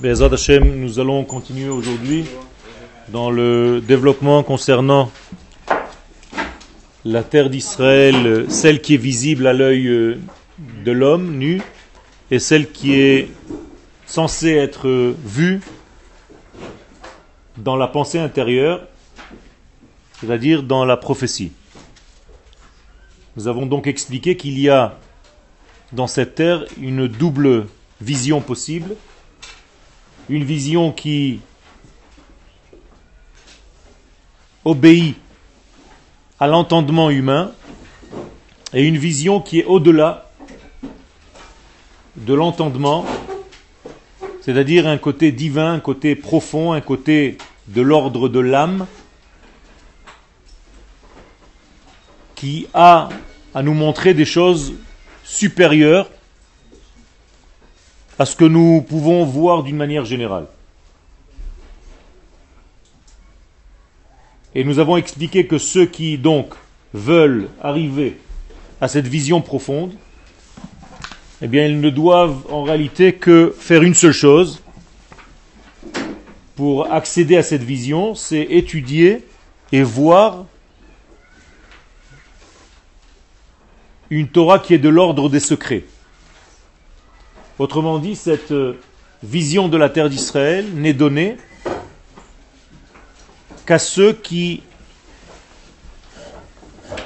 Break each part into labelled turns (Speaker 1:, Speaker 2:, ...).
Speaker 1: Bezat Hashem, nous allons continuer aujourd'hui dans le développement concernant la terre d'Israël, celle qui est visible à l'œil euh, de l'homme nu et celle qui est censée être vue dans la pensée intérieure, c'est-à-dire dans la prophétie. Nous avons donc expliqué qu'il y a dans cette terre une double vision possible, une vision qui obéit à l'entendement humain et une vision qui est au-delà de l'entendement, c'est-à-dire un côté divin, un côté profond, un côté de l'ordre de l'âme, qui a à nous montrer des choses supérieures à ce que nous pouvons voir d'une manière générale. Et nous avons expliqué que ceux qui donc veulent arriver à cette vision profonde, eh bien ils ne doivent en réalité que faire une seule chose pour accéder à cette vision, c'est étudier et voir une Torah qui est de l'ordre des secrets. Autrement dit, cette euh, vision de la terre d'Israël n'est donnée qu'à ceux qui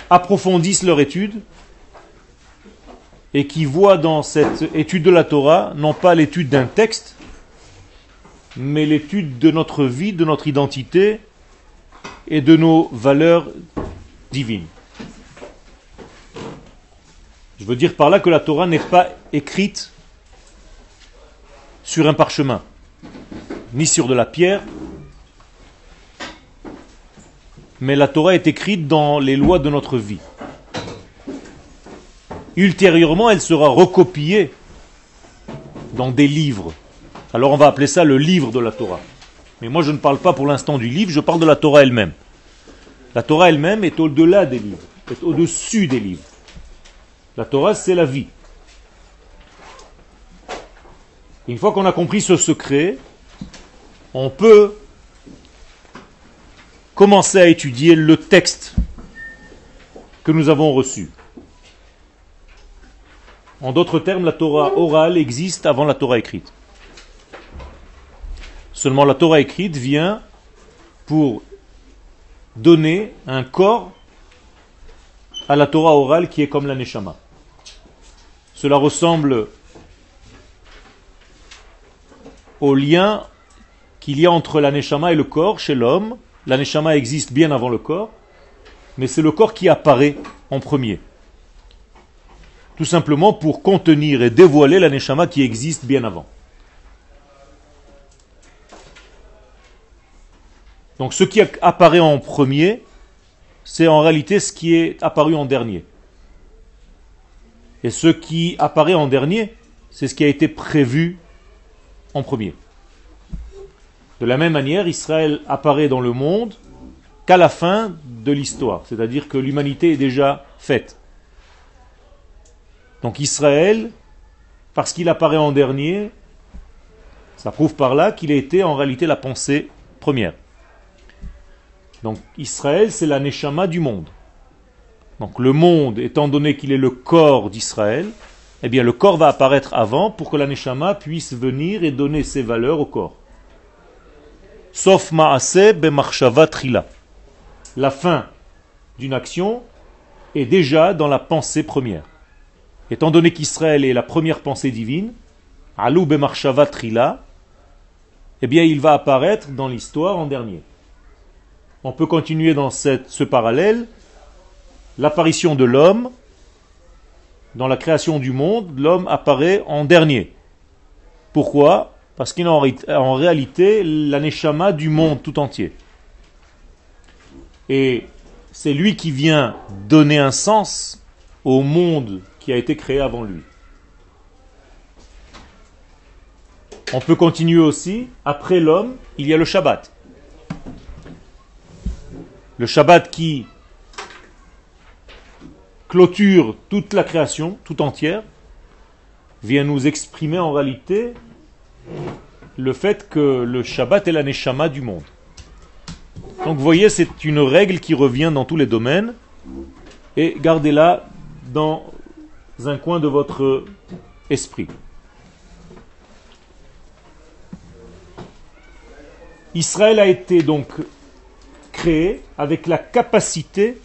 Speaker 1: approfondissent leur étude et qui voient dans cette étude de la Torah non pas l'étude d'un texte, mais l'étude de notre vie, de notre identité et de nos valeurs divines. Je veux dire par là que la Torah n'est pas écrite sur un parchemin, ni sur de la pierre, mais la Torah est écrite dans les lois de notre vie. Ultérieurement, elle sera recopiée dans des livres. Alors on va appeler ça le livre de la Torah. Mais moi je ne parle pas pour l'instant du livre, je parle de la Torah elle-même. La Torah elle-même est au-delà des livres, est au-dessus des livres. La Torah c'est la vie. Une fois qu'on a compris ce secret, on peut commencer à étudier le texte que nous avons reçu. En d'autres termes, la Torah orale existe avant la Torah écrite. Seulement la Torah écrite vient pour donner un corps à la Torah orale qui est comme la Neshama. Cela ressemble au lien qu'il y a entre la neshama et le corps chez l'homme. La neshama existe bien avant le corps, mais c'est le corps qui apparaît en premier. Tout simplement pour contenir et dévoiler la neshama qui existe bien avant. Donc ce qui apparaît en premier, c'est en réalité ce qui est apparu en dernier. Et ce qui apparaît en dernier, c'est ce qui a été prévu premier. De la même manière, Israël apparaît dans le monde qu'à la fin de l'histoire, c'est-à-dire que l'humanité est déjà faite. Donc Israël, parce qu'il apparaît en dernier, ça prouve par là qu'il a été en réalité la pensée première. Donc Israël, c'est la neshama du monde. Donc le monde, étant donné qu'il est le corps d'Israël, eh bien le corps va apparaître avant pour que la neshama puisse venir et donner ses valeurs au corps. Sauf ma'ase bemarshava trila. La fin d'une action est déjà dans la pensée première. Étant donné qu'Israël est la première pensée divine, alou bemarshava trila, eh bien il va apparaître dans l'histoire en dernier. On peut continuer dans ce parallèle. L'apparition de l'homme dans la création du monde, l'homme apparaît en dernier. Pourquoi? Parce qu'il est en réalité l'aneshama du monde tout entier. Et c'est lui qui vient donner un sens au monde qui a été créé avant lui. On peut continuer aussi, après l'homme, il y a le Shabbat. Le Shabbat qui clôture toute la création, tout entière, vient nous exprimer en réalité le fait que le Shabbat est la Neshama du monde. Donc vous voyez, c'est une règle qui revient dans tous les domaines et gardez-la dans un coin de votre esprit. Israël a été donc créé avec la capacité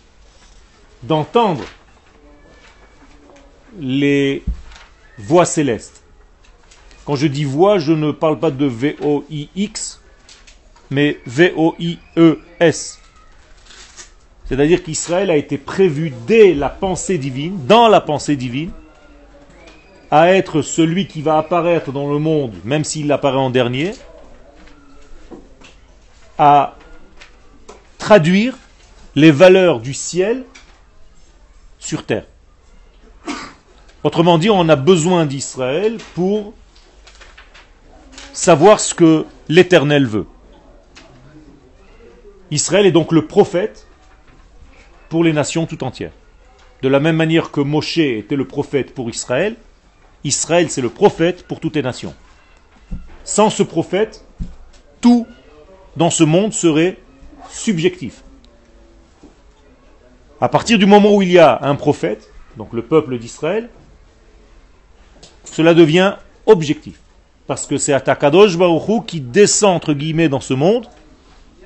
Speaker 1: d'entendre les voix célestes. Quand je dis voix, je ne parle pas de V-O-I-X, mais V-O-I-E-S. C'est-à-dire qu'Israël a été prévu dès la pensée divine, dans la pensée divine, à être celui qui va apparaître dans le monde, même s'il apparaît en dernier, à traduire les valeurs du ciel sur terre. Autrement dit, on a besoin d'Israël pour savoir ce que l'Éternel veut. Israël est donc le prophète pour les nations tout entières. De la même manière que Moshe était le prophète pour Israël, Israël c'est le prophète pour toutes les nations. Sans ce prophète, tout dans ce monde serait subjectif. À partir du moment où il y a un prophète, donc le peuple d'Israël, cela devient objectif. Parce que c'est Atakadosh Baruchou qui descend entre guillemets dans ce monde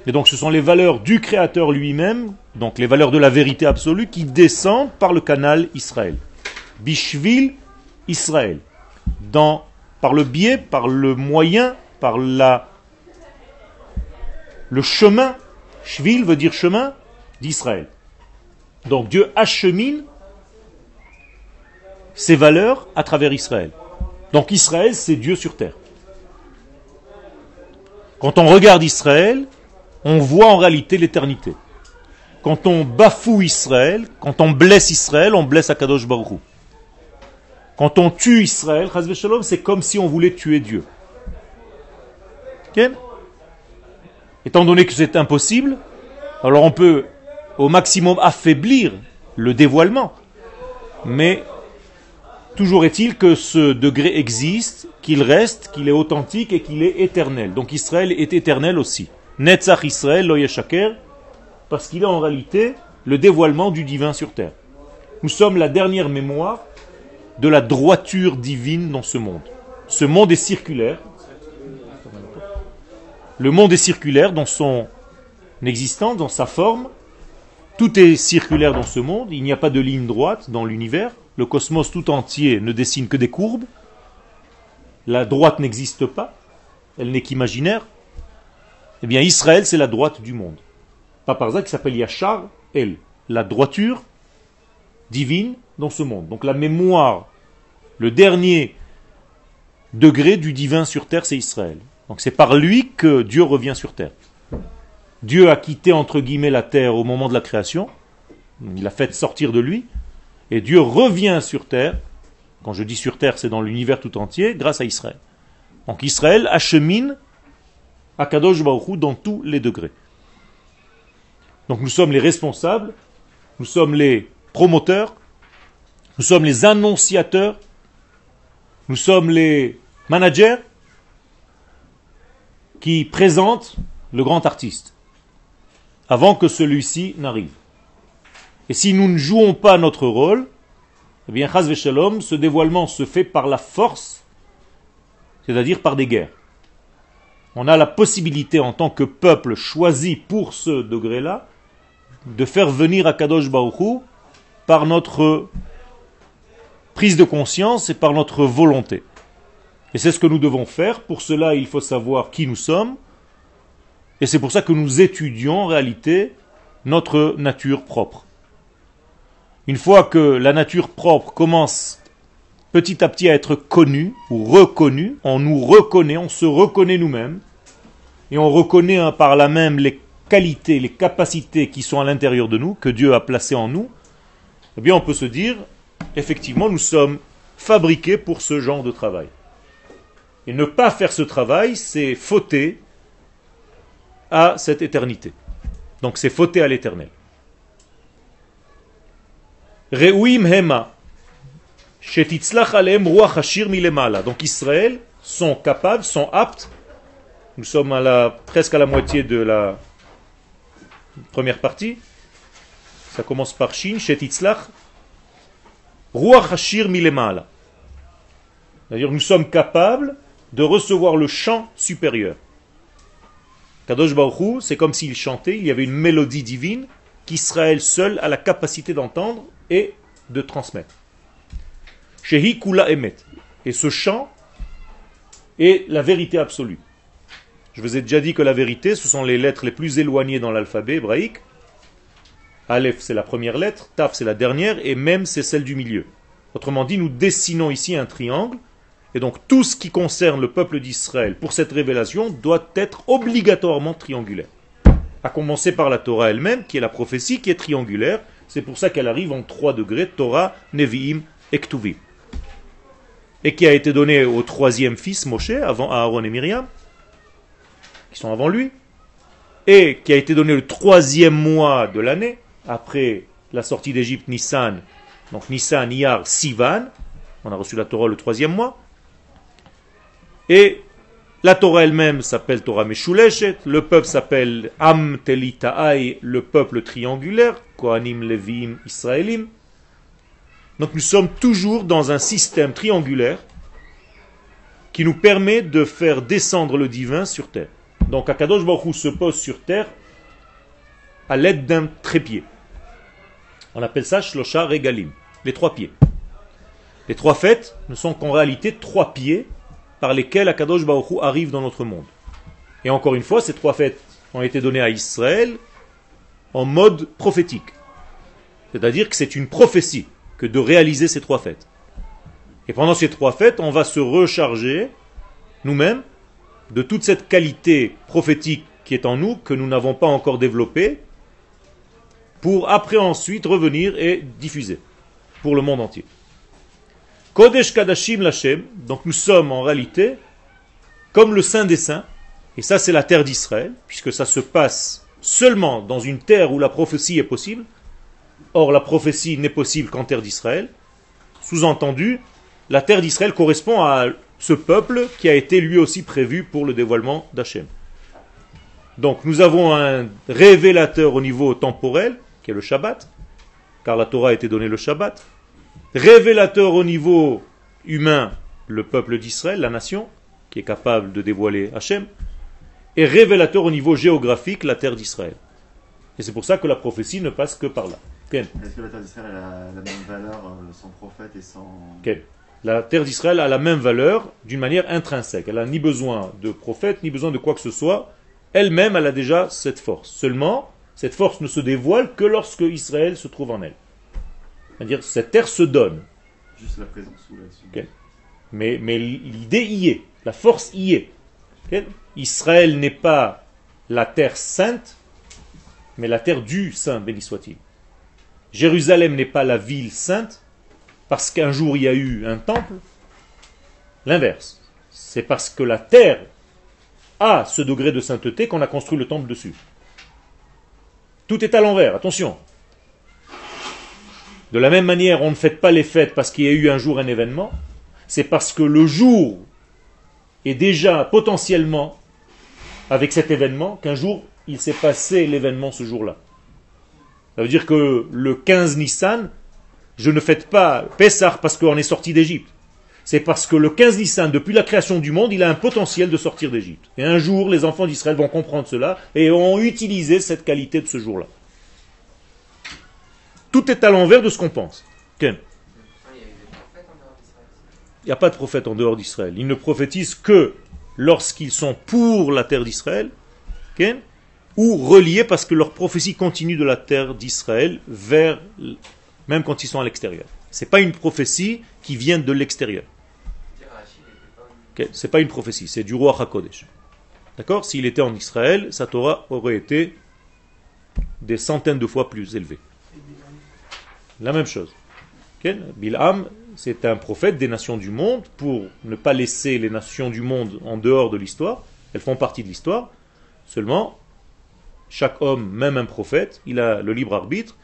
Speaker 1: et donc ce sont les valeurs du Créateur lui-même, donc les valeurs de la vérité absolue, qui descendent par le canal Israël. Bishvil Israël. Dans, par le biais, par le moyen, par la, le chemin, Shvil veut dire chemin, d'Israël. Donc Dieu achemine ses valeurs à travers Israël. Donc Israël, c'est Dieu sur terre. Quand on regarde Israël, on voit en réalité l'éternité. Quand on bafoue Israël, quand on blesse Israël, on blesse Akadosh Baruch Quand on tue Israël, c'est comme si on voulait tuer Dieu. Étant donné que c'est impossible, alors on peut au maximum affaiblir le dévoilement. Mais toujours est-il que ce degré existe, qu'il reste, qu'il est authentique et qu'il est éternel. Donc Israël est éternel aussi. Netzach Israël lo parce qu'il est en réalité le dévoilement du divin sur terre. Nous sommes la dernière mémoire de la droiture divine dans ce monde. Ce monde est circulaire. Le monde est circulaire dans son existence, dans sa forme. Tout est circulaire dans ce monde. Il n'y a pas de ligne droite dans l'univers. Le cosmos tout entier ne dessine que des courbes. La droite n'existe pas. Elle n'est qu'imaginaire. Eh bien, Israël, c'est la droite du monde. Pas par ça qui s'appelle Yachar, elle, la droiture divine dans ce monde. Donc la mémoire, le dernier degré du divin sur terre, c'est Israël. Donc c'est par lui que Dieu revient sur terre. Dieu a quitté entre guillemets la terre au moment de la création, il l'a fait sortir de lui, et Dieu revient sur terre, quand je dis sur terre c'est dans l'univers tout entier, grâce à Israël. Donc Israël achemine Akadosh Baruch dans tous les degrés. Donc nous sommes les responsables, nous sommes les promoteurs, nous sommes les annonciateurs, nous sommes les managers qui présentent le grand artiste avant que celui-ci n'arrive. Et si nous ne jouons pas notre rôle, eh bien, ce dévoilement se fait par la force, c'est-à-dire par des guerres on a la possibilité en tant que peuple choisi pour ce degré-là de faire venir à Kadosh Baruchou par notre prise de conscience et par notre volonté. Et c'est ce que nous devons faire. Pour cela, il faut savoir qui nous sommes. Et c'est pour ça que nous étudions en réalité notre nature propre. Une fois que la nature propre commence petit à petit à être connu ou reconnu, on nous reconnaît, on se reconnaît nous-mêmes, et on reconnaît hein, par là même les qualités, les capacités qui sont à l'intérieur de nous, que Dieu a placées en nous, eh bien on peut se dire, effectivement, nous sommes fabriqués pour ce genre de travail. Et ne pas faire ce travail, c'est fauter à cette éternité. Donc c'est fauter à l'éternel. Reuim hema. Donc Israël sont capables, sont aptes Nous sommes presque à la moitié de la première partie. Ça commence par Shin, Shetitzlach. Ruach Hashir Milemala. C'est-à-dire nous sommes capables de recevoir le chant supérieur. Kadosh Baruch c'est comme s'il chantait, il y avait une mélodie divine qu'Israël seul a la capacité d'entendre et de transmettre. Shehi Kula Emet. Et ce chant est la vérité absolue. Je vous ai déjà dit que la vérité, ce sont les lettres les plus éloignées dans l'alphabet hébraïque. Aleph, c'est la première lettre, Taf, c'est la dernière, et même, c'est celle du milieu. Autrement dit, nous dessinons ici un triangle, et donc tout ce qui concerne le peuple d'Israël pour cette révélation doit être obligatoirement triangulaire. À commencer par la Torah elle-même, qui est la prophétie, qui est triangulaire. C'est pour ça qu'elle arrive en trois degrés, Torah, Nevi'im et. Et qui a été donnée au troisième fils, Moshe, avant Aaron et Myriam, qui sont avant lui, et qui a été donné le troisième mois de l'année, après la sortie d'Égypte, Nissan, donc Nissan, Iyar, Sivan, on a reçu la Torah le troisième mois, et la Torah elle-même s'appelle Torah Meshuleshet, le peuple s'appelle Am Telitaai, le peuple triangulaire, Kohanim, Levim, Israélim. Donc nous sommes toujours dans un système triangulaire qui nous permet de faire descendre le divin sur terre. Donc Akadosh Baruch se pose sur terre à l'aide d'un trépied. On appelle ça Shlosha Regalim, les trois pieds. Les trois fêtes ne sont qu'en réalité trois pieds par lesquels Akadosh Baruch arrive dans notre monde. Et encore une fois, ces trois fêtes ont été données à Israël en mode prophétique. C'est-à-dire que c'est une prophétie que de réaliser ces trois fêtes. Et pendant ces trois fêtes, on va se recharger nous-mêmes de toute cette qualité prophétique qui est en nous, que nous n'avons pas encore développée, pour après ensuite revenir et diffuser pour le monde entier. Kodesh Kadashim Lachem, donc nous sommes en réalité comme le Saint des Saints, et ça c'est la terre d'Israël, puisque ça se passe seulement dans une terre où la prophétie est possible. Or la prophétie n'est possible qu'en terre d'Israël. Sous-entendu, la terre d'Israël correspond à ce peuple qui a été lui aussi prévu pour le dévoilement d'Hachem. Donc nous avons un révélateur au niveau temporel, qui est le Shabbat, car la Torah a été donnée le Shabbat. Révélateur au niveau humain, le peuple d'Israël, la nation, qui est capable de dévoiler Hachem. Et révélateur au niveau géographique, la terre d'Israël. Et c'est pour ça que la prophétie ne passe que par là.
Speaker 2: Est-ce que la terre d'Israël a la, même valeur euh, sans prophète et sans
Speaker 1: la terre d'Israël a la même valeur d'une manière intrinsèque. Elle n'a ni besoin de prophète, ni besoin de quoi que ce soit. Elle-même, elle a déjà cette force. Seulement, cette force ne se dévoile que lorsque Israël se trouve en elle. C'est-à-dire, cette terre se donne.
Speaker 2: Juste la présence ou.
Speaker 1: Mais, mais l'idée y est. La force y est. Israël n'est pas la terre sainte, mais la terre du saint, béni soit-il. Jérusalem n'est pas la ville sainte, parce qu'un jour il y a eu un temple, l'inverse. C'est parce que la terre a ce degré de sainteté qu'on a construit le temple dessus. Tout est à l'envers, attention. De la même manière, on ne fête pas les fêtes parce qu'il y a eu un jour un événement, c'est parce que le jour est déjà potentiellement avec cet événement qu'un jour il s'est passé l'événement ce jour-là. Ça veut dire que le 15 Nissan, je ne fête pas Pessah parce qu'on est sorti d'Égypte. C'est parce que le 15 Nissan, depuis la création du monde, il a un potentiel de sortir d'Égypte. Et un jour, les enfants d'Israël vont comprendre cela et ont utilisé cette qualité de ce jour-là. Tout est à l'envers de ce qu'on pense. Il n'y a pas de prophète en dehors d'Israël. Ils ne prophétisent que lorsqu'ils sont pour la terre d'Israël, ou reliés parce que leur prophétie continue de la terre d'Israël vers même quand ils sont à l'extérieur. Ce n'est pas une prophétie qui vient de l'extérieur. Okay. Ce n'est pas une prophétie, c'est du roi HaKodesh. D'accord? S'il était en Israël, sa Torah aurait été des centaines de fois plus élevée. La même chose. Okay? Bilham, c'est un prophète des nations du monde pour ne pas laisser les nations du monde en dehors de l'histoire. Elles font partie de l'histoire. Seulement, chaque homme, même un prophète, il a le libre arbitre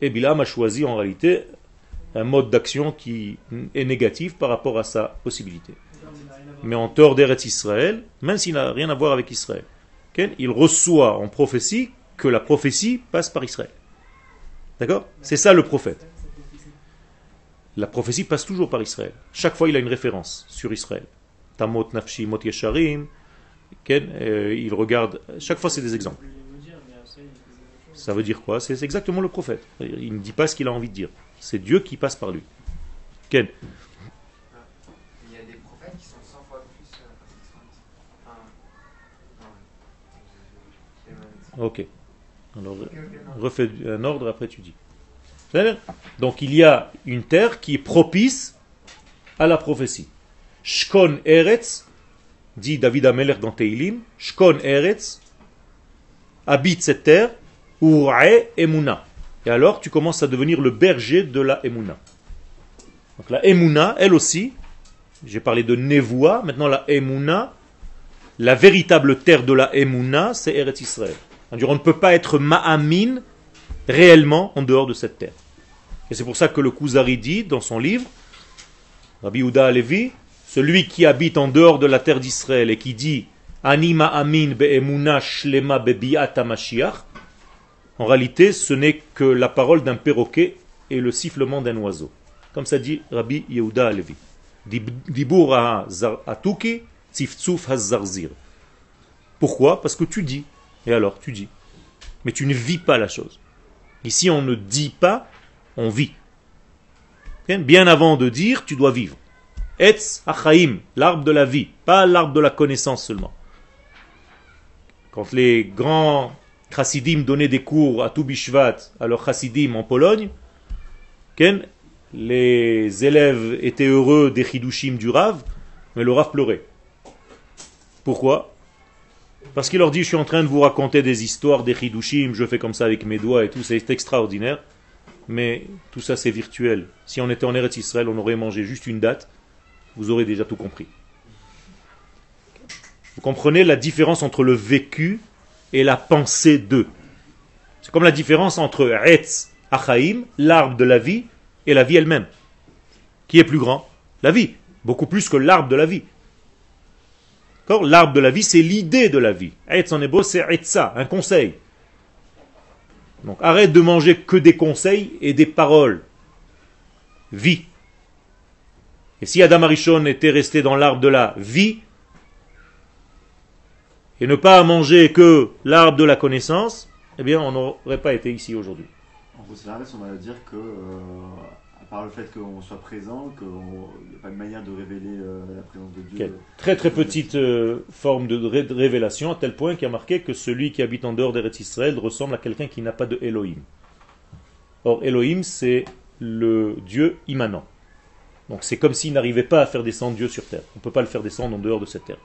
Speaker 1: et Bilam a choisi en réalité un mode d'action qui est négatif par rapport à sa possibilité. Mais en dehors d'Eretz Israël, même s'il n'a rien à voir avec Israël. Il reçoit en prophétie que la prophétie passe par Israël. D'accord C'est ça le prophète. La prophétie passe toujours par Israël. Chaque fois, il a une référence sur Israël. Tamot, Nafshi, Mot Yesharim. Euh, il regarde. Chaque fois, c'est des exemples. Ça veut dire quoi C'est exactement le prophète. Il ne dit pas ce qu'il a envie de dire. C'est Dieu qui passe par lui. Ken
Speaker 3: Il y a des prophètes qui sont 100 fois plus. euh,
Speaker 1: Ok. Alors, refais un ordre, après tu dis. Donc il y a une terre qui est propice à la prophétie. Shkon Eretz, dit David Ameler dans Teilim, Shkon Eretz, habite cette terre, Urae Emuna. Et alors tu commences à devenir le berger de la Emuna. Donc la Emuna, elle aussi, j'ai parlé de Nevoa, maintenant la Emuna, la véritable terre de la Emuna, c'est Eretz Israël. C'est-à-dire, On ne peut pas être Ma'amin réellement en dehors de cette terre. Et c'est pour ça que le Kuzari dit dans son livre, Rabbi Uda Alevi, celui qui habite en dehors de la terre d'Israël et qui dit amin be'emuna shlema bebi'ata en réalité, ce n'est que la parole d'un perroquet et le sifflement d'un oiseau. Comme ça dit Rabbi Yehuda Alevi. Dib- Dibur ha-zar- atuki, tziftzuf ha-zarzir. Pourquoi? Parce que tu dis. Et alors, tu dis. Mais tu ne vis pas la chose. Ici, on ne dit pas, on vit. Bien avant de dire, tu dois vivre. Etz achaim, l'arbre de la vie, pas l'arbre de la connaissance seulement. Quand les grands chassidim donnaient des cours à Toubishvat, à leurs chassidim en Pologne, les élèves étaient heureux des chidushim du Rav, mais le Rav pleurait. Pourquoi? Parce qu'il leur dit, je suis en train de vous raconter des histoires des chidushim, je fais comme ça avec mes doigts et tout, c'est extraordinaire, mais tout ça c'est virtuel. Si on était en Eretz Israël, on aurait mangé juste une date, vous aurez déjà tout compris. Vous comprenez la différence entre le vécu et la pensée d'eux. C'est comme la différence entre Etz Achaim, l'arbre de la vie, et la vie elle-même. Qui est plus grand La vie. Beaucoup plus que l'arbre de la vie. L'arbre de la vie, c'est l'idée de la vie. Etz en hébreu, c'est Etza, un conseil. Donc arrête de manger que des conseils et des paroles. Vie. Et si Adam Arishon était resté dans l'arbre de la vie, et ne pas manger que l'arbre de la connaissance, eh bien on n'aurait pas été ici aujourd'hui.
Speaker 2: On va dire que, part le fait qu'on soit présent, qu'il n'y a pas de manière de révéler euh, la présence de Dieu.
Speaker 1: Quelle Très très petite euh, forme de ré- de révélation, à tel point qu'il a marqué que celui qui habite en dehors d'Eretz Israël ressemble à quelqu'un qui n'a pas de Elohim. Or, Elohim, c'est le Dieu immanent. Donc c'est comme s'il n'arrivait pas à faire descendre Dieu sur terre. On ne peut pas le faire descendre en dehors de cette terre.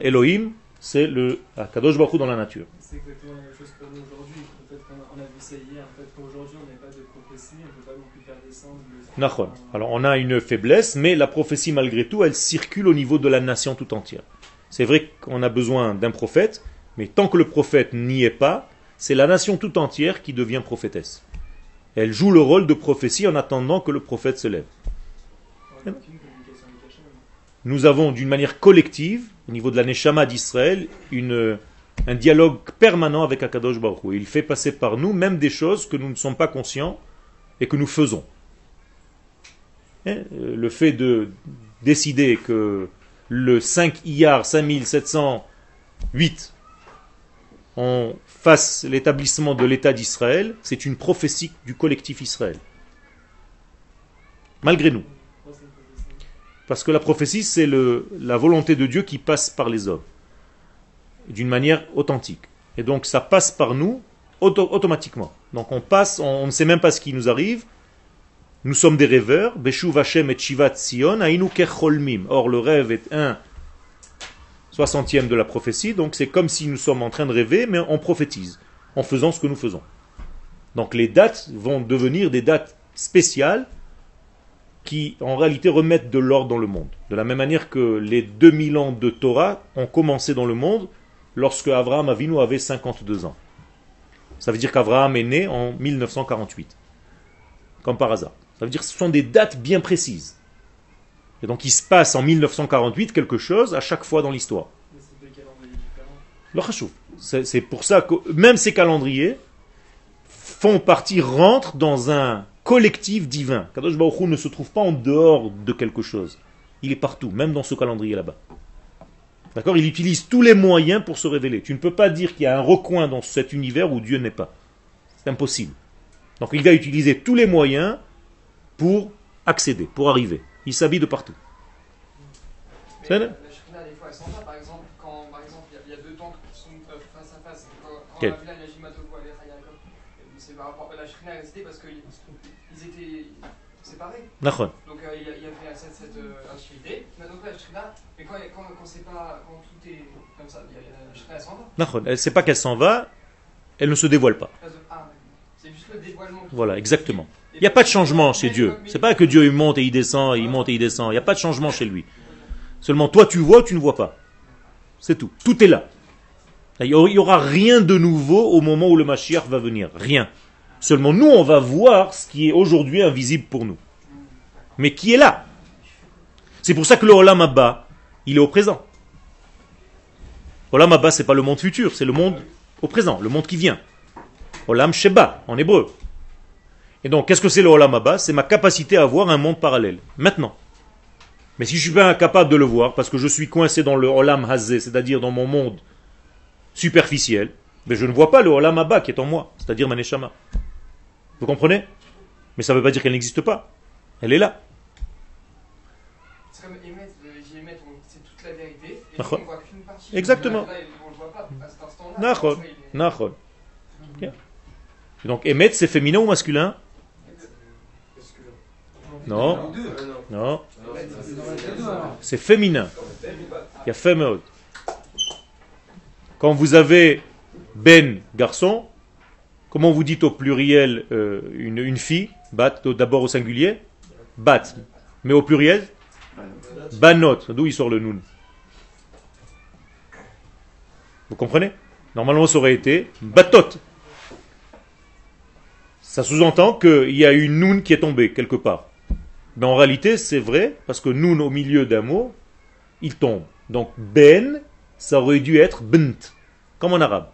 Speaker 1: Elohim, c'est le Kadosh Baruch dans la nature.
Speaker 4: C'est exactement la même chose pour nous aujourd'hui. Peut-être qu'on a, vu ça hier. Peut-être qu'aujourd'hui on n'a pas de prophétie. On ne peut pas non plus faire descendre le.
Speaker 1: Alors on a une faiblesse, mais la prophétie malgré tout, elle circule au niveau de la nation tout entière. C'est vrai qu'on a besoin d'un prophète, mais tant que le prophète n'y est pas, c'est la nation tout entière qui devient prophétesse. Elle joue le rôle de prophétie en attendant que le prophète se lève
Speaker 4: n'a aucune communication avec Hachem.
Speaker 1: Nous avons d'une manière collective, au niveau de la Neshama d'Israël, un dialogue permanent avec Akadosh Baruch. Il fait passer par nous même des choses que nous ne sommes pas conscients et que nous faisons. Hein, euh, Le fait de décider que le 5 Iyar 5708 on fasse l'établissement de l'État d'Israël, c'est une prophétie du collectif Israël. Malgré nous.
Speaker 4: Pourquoi c'est une prophétie
Speaker 1: Parce que la prophétie, c'est la volonté de Dieu qui passe par les hommes, d'une manière authentique. Et donc ça passe par nous auto- automatiquement. Donc on passe, on, ne sait même pas ce qui nous arrive. Nous sommes des rêveurs. Beshuv et Shivat Sion. Or le rêve est un soixantième de la prophétie, donc c'est comme si nous sommes en train de rêver, mais on prophétise, en faisant ce que nous faisons. Donc les dates vont devenir des dates spéciales qui en réalité remettent de l'ordre dans le monde. De la même manière que les 2000 ans de Torah ont commencé dans le monde lorsque Abraham Avinu avait 52 ans. Ça veut dire qu'Abraham est né en 1948. Comme par hasard. Ça veut dire que ce sont des dates bien précises. Et donc il se passe en 1948 quelque chose à chaque fois dans l'histoire.
Speaker 4: C'est
Speaker 1: pour ça que même ces calendriers font partie, rentrent dans un collectif divin. Kadosh Baruch Hu ne se trouve pas en dehors de quelque chose. Il est partout, même dans ce calendrier là-bas. D'accord? Il utilise tous les moyens pour se révéler. Tu ne peux pas dire qu'il y a un recoin dans cet univers où Dieu n'est pas. C'est impossible. Donc il va utiliser tous les moyens pour accéder, pour arriver. Il s'habille de partout.
Speaker 3: Mais
Speaker 1: C'est
Speaker 3: la
Speaker 1: vrai.
Speaker 3: Shrina, des fois, elle s'en va. Par exemple, quand par exemple, il y a- il y, a deux temples qui sont face à face. Quand, quand Donc euh, il y, avait cette, cette euh. Mais quand, quand, quand c'est pas, quand tout est comme ça, la s'en va.
Speaker 1: Elle ne sait pas qu'elle s'en va, elle ne se dévoile pas.
Speaker 3: Ah, c'est juste le dévoilement.
Speaker 1: Voilà, exactement. Il n'y a pas de changement chez Dieu. C'est pas que Dieu il monte et il descend, il monte et il descend. Il n'y a pas de changement chez lui. Seulement toi tu vois ou tu ne vois pas? C'est tout. Tout est là. Il n'y aura rien de nouveau au moment où le Mashiach va venir. Rien. Seulement nous on va voir ce qui est aujourd'hui invisible pour nous. Mais qui est là? C'est pour ça que le Olam Abba, il est au présent. Olam Abba, c'est pas le monde futur, c'est le monde au présent, le monde qui vient. Olam Sheba, en hébreu. Et donc, qu'est-ce que c'est le Olam Abba? C'est ma capacité à voir un monde parallèle. Maintenant. Mais si je suis pas incapable de le voir, parce que je suis coincé dans le Olam Hazé, c'est-à-dire dans mon monde superficiel, mais je ne vois pas le Olam Abba qui est en moi, c'est-à-dire ma Neshama. Vous comprenez? Mais ça ne veut pas dire qu'elle n'existe pas. Elle est là.
Speaker 3: C'est comme émettre, j'y émettre, on- c'est toute la vérité. Et
Speaker 1: Nachon.
Speaker 3: nous, on voit qu'une partie.
Speaker 1: Exactement.
Speaker 3: On le voit pas à cet instant-là.
Speaker 1: Donc, Emet, c'est féminin ou masculin? Non. Non. C'est féminin. Il y a féminin. Quand vous avez ben, garçon, comment vous dites au pluriel euh, une, une fille Bat, d'abord au singulier? Bat. Mais au pluriel Banot. D'où il sort le noun Vous comprenez? Normalement, ça aurait été batot. Ça sous-entend qu'il y a une noun qui est tombée quelque part. Mais en réalité, c'est vrai, parce que noun au milieu d'un mot, il tombe. Donc ben, ça aurait dû être bnt, comme en arabe.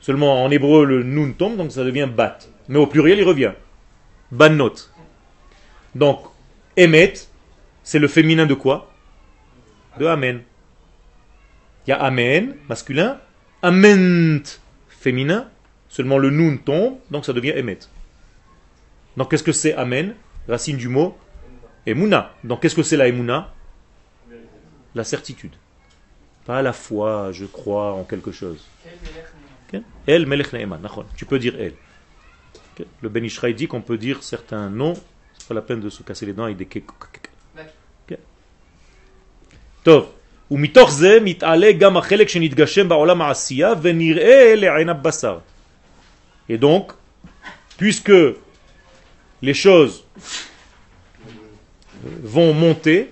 Speaker 1: Seulement en hébreu, le noun tombe, donc ça devient bat. Mais au pluriel, il revient. Banot. Donc, emet, c'est le féminin de quoi? De amen. Il y a amen, masculin, ament, féminin, seulement le noun tombe, donc ça devient emet. Donc qu'est-ce que c'est amen? Racine du mot emuna. Donc qu'est-ce que c'est la emuna La certitude. Pas la foi, je crois en quelque chose. El melech ne'eman. Tu peux dire el. Le Ben dit qu'on peut dire certains noms, pas la peine de se casser les dents avec des ke- Ok. טוב, ומתוך זה מתעלה גם החלק שנתגשם בעולם העשייה ונראה לעין הבשר. Et donc, puisque les choses vont monter,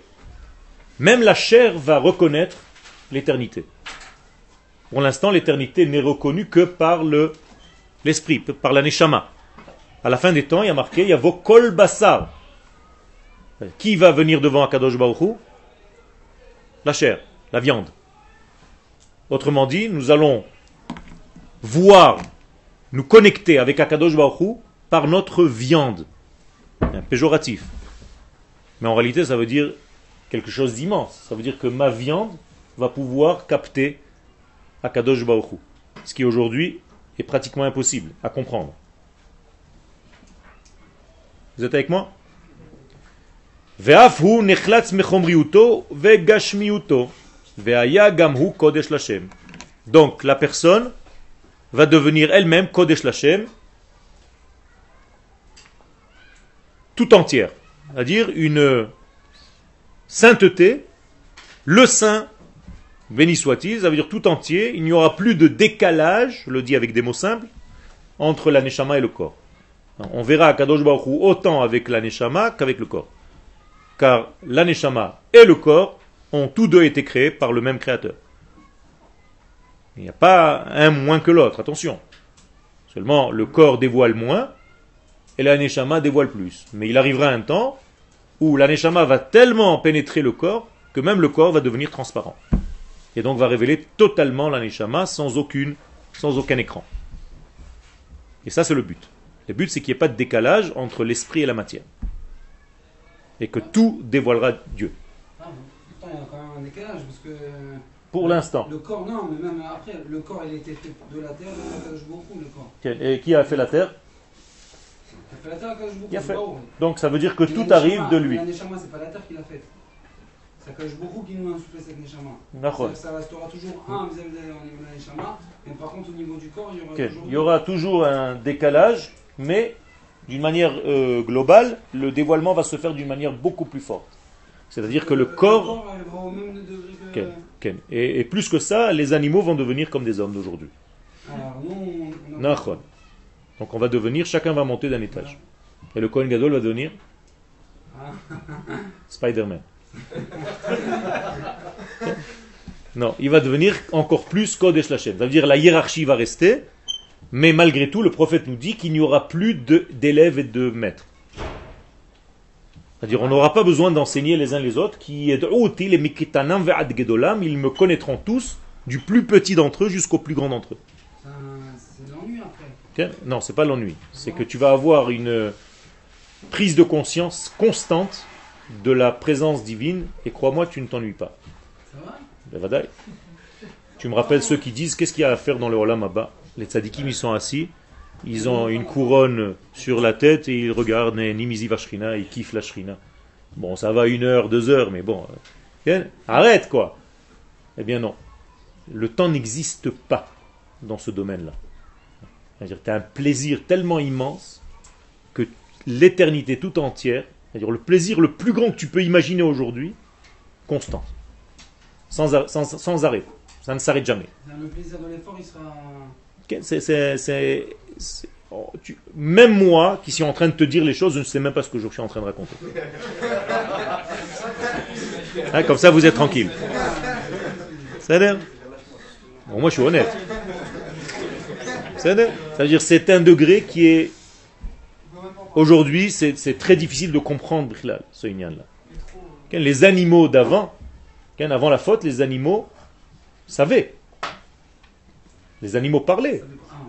Speaker 1: même la chair va reconnaître l'éternité. Pour l'instant, l'éternité n'est reconnue que par le l'esprit, par la neshama. À la fin des temps, il y a marqué, il y a vos kol basar. Qui va venir devant Akadosh Baruch Hu? La chair, la viande. Autrement dit, nous allons voir, nous connecter avec Akadosh Baruch Hu par notre viande. Un péjoratif. Mais en réalité, ça veut dire quelque chose d'immense. Ça veut dire que ma viande va pouvoir capter Akadosh Baruch Hu. Ce qui aujourd'hui est pratiquement impossible à comprendre. Vous êtes avec moi? Donc la personne va devenir elle-même Kodesh Lashem tout entière, c'est-à-dire une sainteté, le saint, béni soit-il, ça veut dire tout entier, il n'y aura plus de décalage, je le dis avec des mots simples, entre la Neshama et le corps. On verra Kadosh Baruch Hu autant avec la neshama qu'avec le corps. Car la neshama et le corps ont tous deux été créés par le même créateur. Il n'y a pas un moins que l'autre, attention. Seulement, le corps dévoile moins et la neshama dévoile plus. Mais il arrivera un temps où la neshama va tellement pénétrer le corps que même le corps va devenir transparent. Et donc va révéler totalement la neshama sans, sans aucun écran. Et ça, c'est le but. Le but, c'est qu'il n'y ait pas de décalage entre l'esprit et la matière. Et que tout dévoilera Dieu.
Speaker 5: Ah, il y a quand même un décalage parce que.
Speaker 1: Pour l'instant.
Speaker 5: Le corps, non, mais même après, le corps, il a été fait de la terre, de Akadosh beaucoup, le corps.
Speaker 1: Et qui a fait la terre?
Speaker 5: Il a fait la terre.
Speaker 1: Il a fait. Donc ça veut dire que
Speaker 5: Et la
Speaker 1: tout arrive de lui.
Speaker 5: La Neshama, c'est pas la terre qui l'a faite. C'est Akadosh beaucoup qui nous a insufflé cette Neshama. Ça restera toujours un vis-à-vis de la la Neshama, mais par contre, au niveau du corps, il y aura
Speaker 1: Ok.
Speaker 5: toujours.
Speaker 1: Il y aura toujours un décalage, mais d'une manière euh, globale, le dévoilement va se faire d'une manière beaucoup plus forte. C'est-à-dire que le corps... ok. Et, et plus que ça, les animaux vont devenir comme des hommes d'aujourd'hui.
Speaker 5: Alors, nous, on- on.
Speaker 1: Donc on va devenir, chacun va monter d'un étage. Et le Kohen Gadol va devenir
Speaker 5: Ah.
Speaker 1: Spider-Man. non, il va devenir encore plus Kodesh Lachem. Ça veut dire la hiérarchie va rester, mais malgré tout, le prophète nous dit qu'il n'y aura plus d'élèves et de maîtres. C'est-à-dire, on n'aura pas besoin d'enseigner les uns les autres, qui est ils me connaîtront tous, du plus petit d'entre eux jusqu'au plus grand d'entre eux.
Speaker 5: C'est l'ennui après.
Speaker 1: Ok? Non, c'est pas l'ennui. C'est que tu vas avoir une prise de conscience constante de la présence divine, et crois-moi, tu ne t'ennuies pas.
Speaker 5: Ça va?
Speaker 1: Ben. Tu me rappelles ceux qui disent qu'est-ce qu'il y a à faire dans le Olam Abba? Les tzadikim, ils sont assis, ils ont une couronne sur la tête et ils regardent Nimizi Vashrina, ils kiffent la Shrina. Bon, ça va une heure, deux heures, mais bon, euh, arrête quoi Eh bien non. Le temps n'existe pas dans ce domaine-là. C'est-à-dire tu as un plaisir tellement immense que l'éternité tout entière, c'est-à-dire le plaisir le plus grand que tu peux imaginer aujourd'hui, constant. Sans, sans arrêt. Ça ne s'arrête jamais.
Speaker 5: Le plaisir de l'effort, il sera.
Speaker 1: C'est- oh, même moi, qui suis en train de te dire les choses, je ne sais même pas ce que je suis en train de raconter. Hein, comme ça, vous êtes tranquille. Ça veut dire Bon, moi, je suis honnête. Ça veut dire Ça veut dire c'est un degré qui est... Aujourd'hui, c'est très difficile de comprendre ce. Ok, Les animaux d'avant, avant la faute, les animaux savaient. Les animaux parlaient.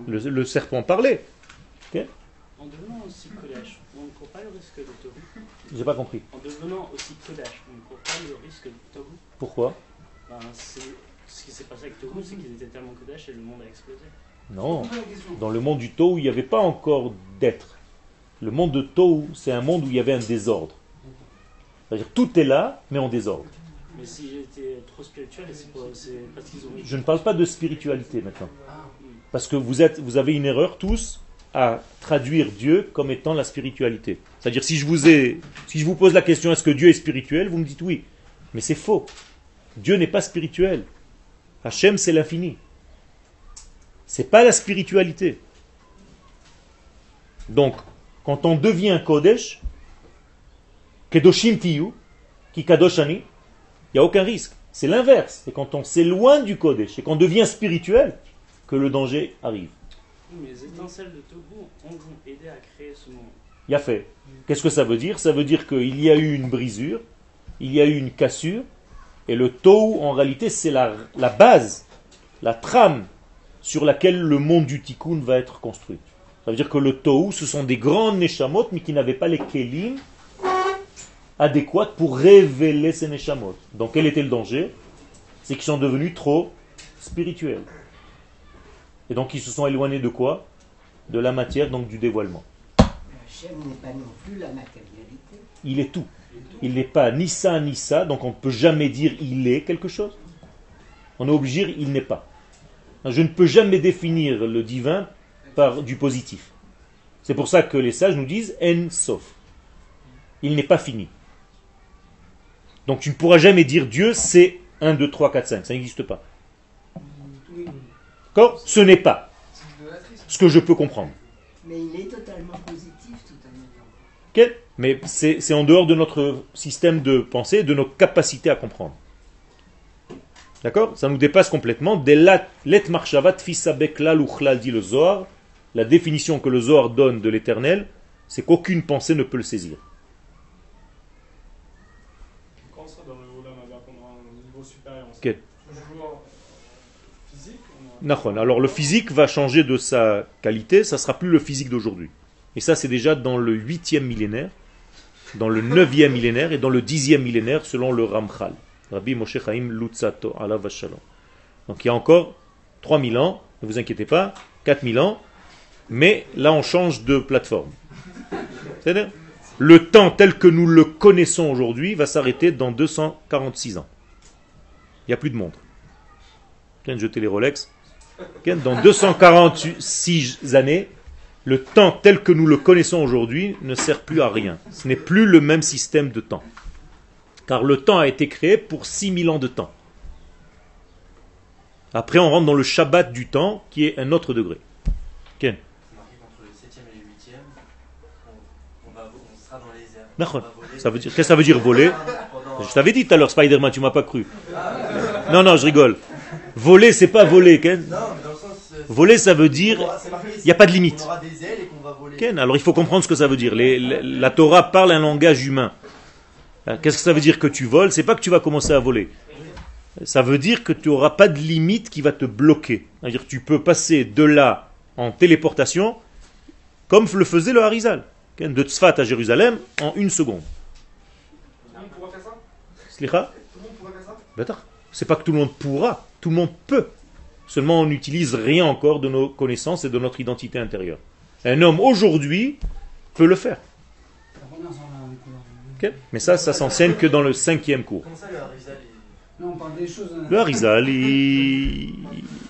Speaker 1: Le, le serpent parlait.
Speaker 6: En devenant aussi Kodash, on ne court pas le risque de Tohu.
Speaker 1: J'ai pas compris.
Speaker 6: En devenant aussi Kodash, on ne court pas le risque de Tohu.
Speaker 1: Pourquoi?
Speaker 6: Ben, c'est- ce qui s'est passé avec Tohu, c'est qu'ils étaient tellement Kodash et le monde a explosé.
Speaker 1: Non. Dans le monde du Tohu, il n'y avait pas encore d'être. Le monde de Tohu, c'est un monde où il y avait un désordre. C'est-à-dire tout est là, mais en désordre.
Speaker 6: Mais si j'étais trop spirituel, et c'est parce qu'ils ont.
Speaker 1: Je ne parle pas de spiritualité maintenant.
Speaker 5: Ah,
Speaker 1: Parce que vous, êtes, vous avez une erreur tous à traduire Dieu comme étant la spiritualité. C'est-à-dire si je vous ai, si je vous pose la question est-ce que Dieu est spirituel, vous me dites oui. Mais c'est faux. Dieu n'est pas spirituel. Hachem c'est l'infini. C'est pas la spiritualité. Donc, quand on devient Kodesh, Kedoshim Tiyu, qui Kadoshani, il n'y a aucun risque. C'est l'inverse. C'est quand on s'éloigne du Kodesh et qu'on devient spirituel que le danger arrive.
Speaker 6: Oui, mais les étincelles de Tohu ont aider à créer ce monde.
Speaker 1: Il a fait. Qu'est-ce que ça veut dire? Ça veut dire qu'il y a eu une brisure, il y a eu une cassure, et le Tohu, en réalité, c'est la, la base, la trame sur laquelle le monde du Tikkun va être construit. Ça veut dire que le Tohu, ce sont des grands Neshamot, mais qui n'avaient pas les Kelim adéquats pour révéler ces Neshamot. Donc quel était le danger? C'est qu'ils sont devenus trop spirituels. Et donc ils se sont éloignés de quoi? De la matière, donc du dévoilement.
Speaker 7: Hachem n'est pas non plus la matérialité.
Speaker 1: Il est tout. Il n'est pas ni ça ni ça, donc on ne peut jamais dire il est quelque chose. On est obligé de dire il n'est pas. Je ne peux jamais définir le divin par du positif. C'est pour ça que les sages nous disent en sauf. Il n'est pas fini. Donc tu ne pourras jamais dire Dieu c'est 1, 2, 3, 4, 5. Ça n'existe pas. D'accord? Ce n'est pas ce que je peux comprendre.
Speaker 7: Mais il est totalement positif tout en étant.
Speaker 1: Ok? Mais c'est en dehors de notre système de pensée, de nos capacités à comprendre. D'accord? Ça nous dépasse complètement. Dès la- let uchlal, dit le Zohar. La définition que le Zohar donne de l'éternel, c'est qu'aucune pensée ne peut le saisir. Quel
Speaker 4: Toujours physique on a-
Speaker 1: Nachon. Alors le physique va changer de sa qualité, ça sera plus le physique d'aujourd'hui. Et ça c'est déjà dans le huitième millénaire, dans le neuvième millénaire et dans le dixième millénaire selon le Ramchal. Rabbi Moshe Chaim Lutzato, alav shalom. Donc il y a encore 3000 ans, ne vous inquiétez pas, 4000 ans, mais là on change de plateforme. C'est-à-dire, le temps tel que nous le connaissons aujourd'hui va s'arrêter dans 246 ans. Il n'y a plus de montre. Viens de jeter les Rolex. Ken, Dans 246 années, le temps tel que nous le connaissons aujourd'hui ne sert plus à rien. Ce n'est plus le même système de temps. Car le temps a été créé pour 6000 ans de temps. Après, on rentre dans le Shabbat du temps, qui est un autre degré. Ken
Speaker 8: marqué qu'entre le 7e et le 8e, on, on, va, on sera dans les airs.
Speaker 1: D'accord.
Speaker 8: On va voler.
Speaker 1: Ça veut dire, qu'est-ce que ça veut dire voler? Je t'avais dit tout à l'heure, Spider-Man, tu m'as pas cru. Non, non, je rigole. Voler, c'est pas voler, Ken.
Speaker 8: Euh,
Speaker 1: Voler, ça veut dire, il n'y a pas de limite.
Speaker 8: On aura des ailes et qu'on va voler.
Speaker 1: Ken, alors il faut comprendre ce que ça veut dire. Les- la Torah parle un langage humain. Hein, Qu'est-ce que ça veut dire que tu voles? C'est pas que tu vas commencer à voler. Ça veut dire que tu n'auras pas de limite qui va te bloquer. C'est-à-dire que tu peux passer de là en téléportation, comme le faisait le Harizal. De Tzfat à Jérusalem en une seconde.
Speaker 3: Tout le monde pourra faire ça
Speaker 1: Slicha Bâtard. C'est pas que tout le monde pourra, tout le monde peut. Seulement on n'utilise rien encore de nos connaissances et de notre identité intérieure. Un homme aujourd'hui peut le faire. Mais ça, ça s'enseigne que dans le cinquième cours.
Speaker 8: Le Harizal
Speaker 5: hein.
Speaker 1: Le Harizal, il,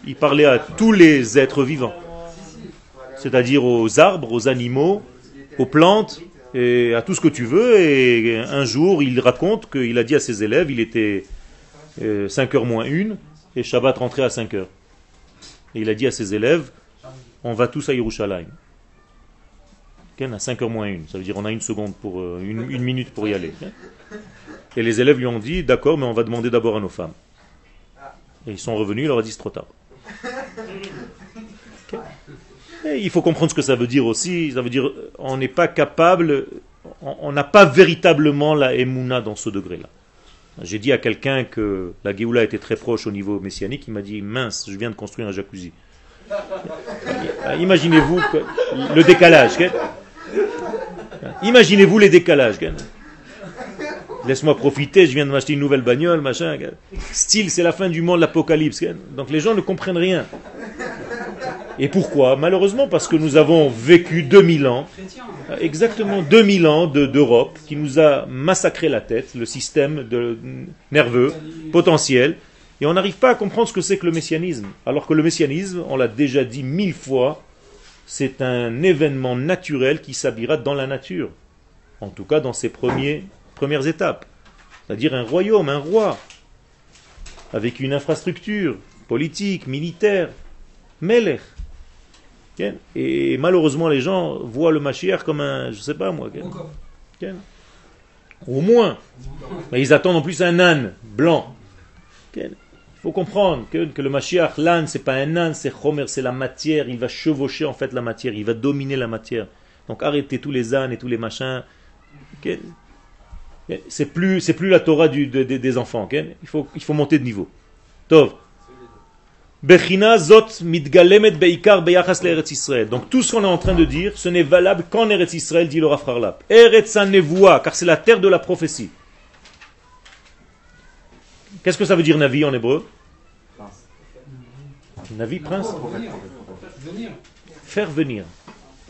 Speaker 1: il parlait à tous les êtres vivants, c'est-à-dire aux arbres, aux animaux, aux plantes, et à tout ce que tu veux. Et un jour, il raconte qu'il a dit à ses élèves, il était 5 heures moins une, et Shabbat rentrait à 5 heures. Et il a dit à ses élèves, on va tous à Yerushalayim. À 5 heures moins une, ça veut dire on a une seconde pour euh, une, une minute pour y aller. Et les élèves lui ont dit, d'accord, mais on va demander d'abord à nos femmes. Et ils sont revenus, il leur a dit c'est trop tard. Et il faut comprendre ce que ça veut dire aussi. Ça veut dire euh, on n'est pas capable, on n'a pas véritablement la émouna dans ce degré-là. J'ai dit à quelqu'un que la Géoula était très proche au niveau messianique, il m'a dit mince, je viens de construire un jacuzzi. Imaginez-vous que- le décalage. Imaginez-vous les décalages. Laisse-moi profiter, je viens de m'acheter une nouvelle bagnole, machin. Style, c'est la fin du monde, l'apocalypse. Donc les gens ne comprennent rien. Et pourquoi Malheureusement parce que nous avons vécu 2000 ans, exactement 2000 ans de- d'Europe qui nous a massacré la tête, le système nerveux, potentiel, et on n'arrive pas à comprendre ce que c'est que le messianisme. Alors que le messianisme, on l'a déjà dit mille fois, c'est un événement naturel qui s'habillera dans la nature. En tout cas, dans ses premiers, premières étapes. C'est-à-dire un royaume, un roi, avec une infrastructure politique, militaire, Melech. Et malheureusement, les gens voient le Mashiach comme un, je sais pas moi, au moins. Mais ils attendent en plus un âne blanc. Il faut comprendre que, que le Mashiach, l'âne, c'est pas un âne, c'est Chomer, c'est la matière. Il va chevaucher en fait la matière, il va dominer la matière. Donc arrêtez tous les ânes et tous les machins. C'est plus, c'est plus la Torah du- de- de- des enfants. Il, faut, il faut monter de niveau. Tov. Bechina zot mitgalemet beikar beyachas l'Eretz Israël. Donc tout ce qu'on est en train de dire, ce n'est valable qu'en Eretz Israël, dit le Rav Harlap. Eretz Nevoa, car c'est la terre de la prophétie. Qu'est-ce que ça veut dire Navi en hébreu? Navi, prince?
Speaker 5: Venir.
Speaker 1: Faire venir.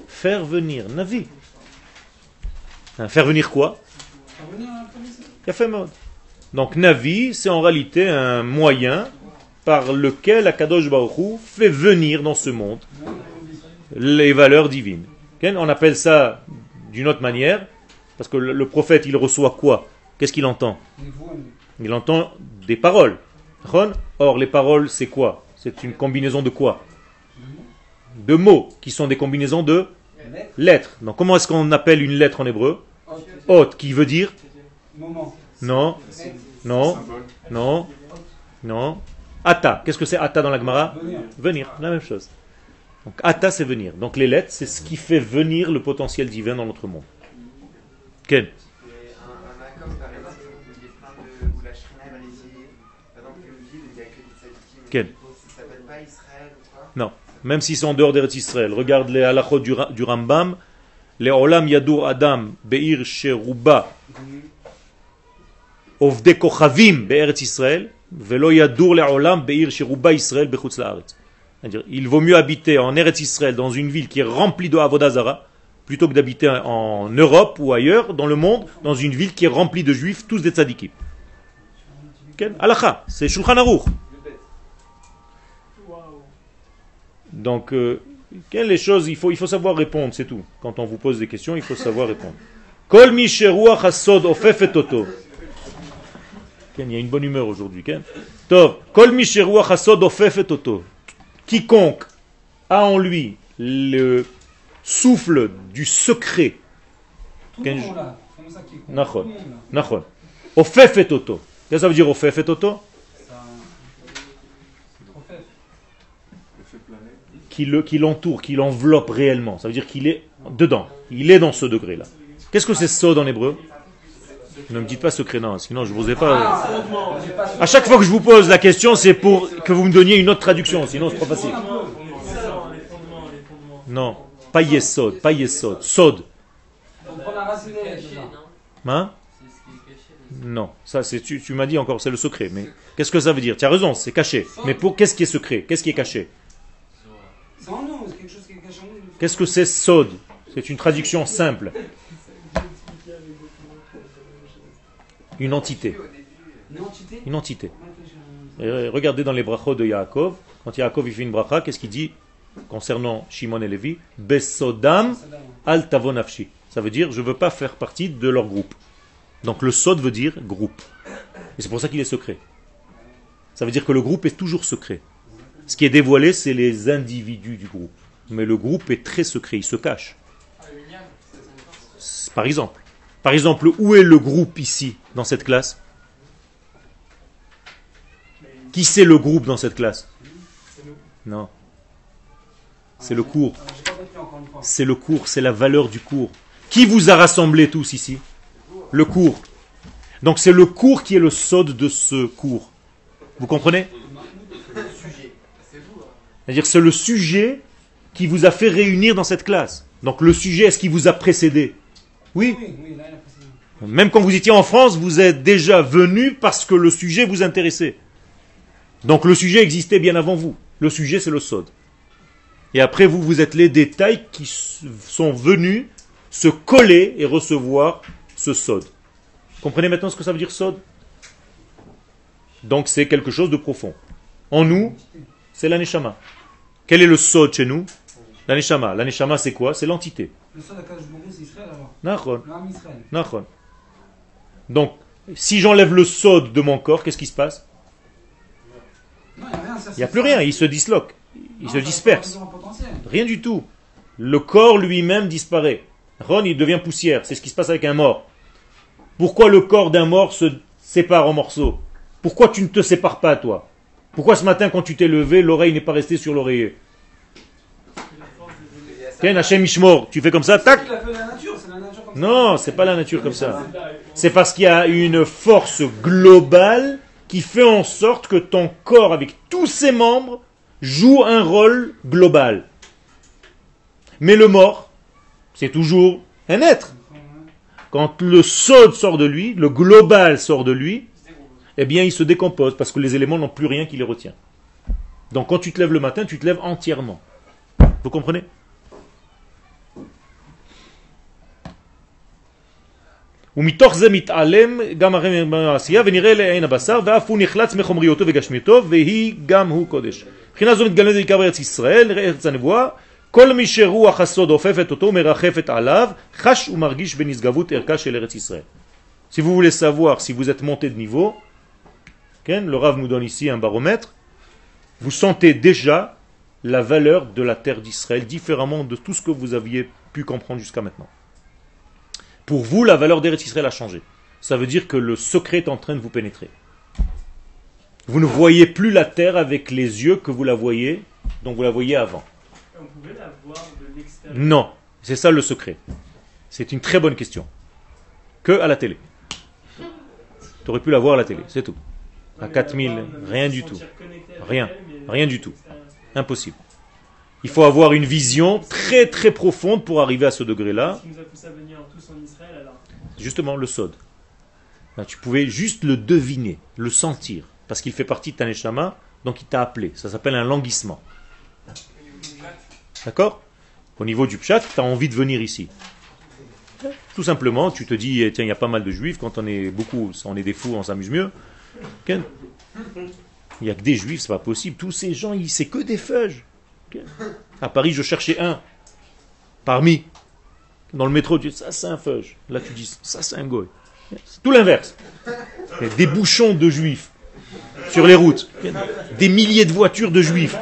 Speaker 1: Faire venir. Navi. Hein, Faire venir quoi?
Speaker 5: Police.
Speaker 1: Yafé Mod. Donc Navi, c'est en réalité un moyen par lequel Akadosh Baruch Hu fait venir dans ce monde les valeurs divines. On appelle ça d'une autre manière, parce que le, prophète, il reçoit quoi? Qu'est-ce qu'il entend? Il entend des paroles. Or, les paroles, c'est quoi? C'est une combinaison de quoi? De mots, qui sont des combinaisons de
Speaker 5: Lettre.
Speaker 1: lettres. Donc, comment est-ce qu'on appelle une lettre en hébreu?
Speaker 5: Hôte.
Speaker 1: Qui veut dire? Non, non, non, non. Ata, qu'est-ce que c'est Ata dans la Gemara
Speaker 5: Venir.
Speaker 1: Venir, la même chose. Donc, Ata, c'est venir. Donc, les lettres, c'est ce qui fait venir le potentiel divin dans notre monde. Ken
Speaker 9: ou quoi
Speaker 1: Même s'ils sont en dehors d'Eretz Israël. Regarde les halachot du, du Rambam. Les olam yadur adam be'ir sheruba ovde kochavim be'eretz Israël velo yadur le'olam be'ir sheruba Israël bechutz. C'est-à-dire, il vaut mieux habiter en Eretz Israël, dans une ville qui est remplie de Avodazara, plutôt que d'habiter en Europe ou ailleurs, dans le monde, dans une ville qui est remplie de juifs, tous des tzadikim. Ken Halakha, c'est Shulchan Aruch. Donc, euh, les choses, il faut, il faut savoir répondre, c'est tout. Quand on vous pose des questions, il faut savoir répondre. Kol mi sheruach hasod ofefet oto. Ken, il y a une bonne humeur aujourd'hui, Ken. Tov, kol. Quiconque a en lui le souffle du secret. Ofefet oto. Qu'est-ce que ça veut dire ofefet
Speaker 2: le-
Speaker 1: qui l'entoure, qui l'enveloppe réellement. Ça veut dire qu'il est dedans. Il est dans ce degré-là. Qu'est-ce que c'est sod en hébreu? Ne me dites pas secret, non, sinon je vous ai pas. À chaque fois que je vous pose la question, c'est pour que vous me donniez une autre traduction, sinon c'est trop facile. Non, pas yesod, pas yesod, sod. Hein?
Speaker 8: Ce.
Speaker 1: Non, ça c'est tu, tu m'as dit encore c'est le secret, mais qu'est-ce que ça veut dire? Tu as raison, c'est caché. Mais pour qu'est-ce qui est secret? Qu'est-ce qui est caché? Qu'est-ce que c'est sod? C'est une traduction simple. Une entité,
Speaker 5: Une entité
Speaker 1: Et regardez dans les brachot de Yaakov, quand Yaakov il fait une bracha, qu'est-ce qu'il dit concernant Shimon et Lévi Besodam al tavonafshi. Ça veut dire je veux pas faire partie de leur groupe. Donc le sod veut dire groupe. Et c'est pour ça qu'il est secret. Ça veut dire que le groupe est toujours secret. Ce qui est dévoilé, c'est les individus du groupe. Mais le groupe est très secret, il se cache.
Speaker 3: Ah,
Speaker 1: Par exemple. Par exemple, où est le groupe ici, dans cette classe? Qui c'est le groupe dans cette classe? Non. C'est le cours. C'est le cours, c'est la valeur du cours. Qui vous a rassemblés tous ici? Le cours. Donc c'est le cours qui est le sod de ce cours. Vous comprenez? C'est-à-dire c'est le sujet qui vous a fait réunir dans cette classe. Donc le sujet, est-ce qu'il vous a précédé? Oui. Même quand vous étiez en France, vous êtes déjà venu parce que le sujet vous intéressait. Donc le sujet existait bien avant vous. Le sujet, c'est le sod. Et après, vous, vous êtes les détails qui sont venus se coller et recevoir ce sod. Comprenez maintenant ce que ça veut dire sod? Donc c'est quelque chose de profond. En nous, c'est l'aneshama. Quel est le sod chez nous? L'aneshama. L'aneshama, c'est quoi? C'est l'entité.
Speaker 5: Le je c'est Israël alors.
Speaker 1: Nachon.
Speaker 5: Le Ham Israël.
Speaker 1: Nachon. Donc, si j'enlève le sod de mon corps, qu'est-ce qui se passe?
Speaker 5: Non, il n'y a rien. ça,
Speaker 1: Il n'y a
Speaker 5: c'est
Speaker 1: plus
Speaker 5: ça.
Speaker 1: rien, il se disloque, il
Speaker 5: Non,
Speaker 1: se disperse. Rien du tout. Le corps lui-même disparaît. Ron, il devient poussière. C'est ce qui se passe avec un mort. Pourquoi le corps d'un mort se sépare en morceaux? Pourquoi tu ne te sépares pas, toi? Pourquoi ce matin, quand tu t'es levé, l'oreille n'est pas restée sur l'oreiller? Tiens, Hachem Ishmor, tu fais comme ça, tac. Non, c'est pas la nature comme ça. C'est parce qu'il y a une force globale qui fait en sorte que ton corps, avec tous ses membres, joue un rôle global. Mais le mort, c'est toujours un être. Quand le sod sort de lui, le global sort de lui, eh bien il se décompose parce que les éléments n'ont plus rien qui les retient. Donc quand tu te lèves le matin, tu te lèves entièrement. Vous comprenez? ומתוך זה מתעלם גם הרמ"א בעשייה ונראה לעין הבשר ואף הוא נחלץ מחומריותו וגשמיותו והיא גם הוא קודש. מבחינה זו מתגלה בעיקר בארץ ישראל, ארץ הנבואה, כל מי שרוח הסוד אופפת אותו מרחפת עליו, חש ומרגיש בנשגבות ערכה של ארץ ישראל. Si vous voulez savoir si vous êtes monté de niveau, Ken, le Rav nous donne ici un baromètre, vous sentez déjà la valeur de la terre d'Israël différemment de tout ce que vous aviez pu comprendre jusqu'à maintenant. Pour vous, la valeur d'Eretz Israël a changé. Ça veut dire que le secret est en train de vous pénétrer. Vous ne voyez plus la terre avec les yeux que vous la voyez, dont vous la voyez avant.
Speaker 4: On pouvait la voir de l'extérieur.
Speaker 1: Non, c'est ça le secret. C'est une très bonne question. Que à la télé. Tu aurais pu la voir à la télé, c'est tout. À
Speaker 4: mais
Speaker 1: 4000,
Speaker 4: là-bas, on a
Speaker 1: rien du tout. Rien. Rien du tout. Impossible. Il faut avoir une vision très très profonde pour arriver à ce degré-là. Justement, le sod. Tu pouvais juste le deviner, le sentir, parce qu'il fait partie de ta neshama, donc il t'a appelé. Ça s'appelle un languissement. D'accord? Au niveau du pshat, tu as envie de venir ici. Tout simplement, tu te dis, eh, tiens, il y a pas mal de juifs, quand on est beaucoup, on est des fous, on s'amuse mieux. Il n'y a que des juifs, c'est pas possible. Tous ces gens, c'est que des feuges. À Paris, je cherchais un. Parmi. Dans le métro, tu dis, ça c'est un feuge. Là, tu dis, ça c'est un goy. C'est tout l'inverse. Des bouchons de juifs sur les routes. Des milliers de voitures de juifs.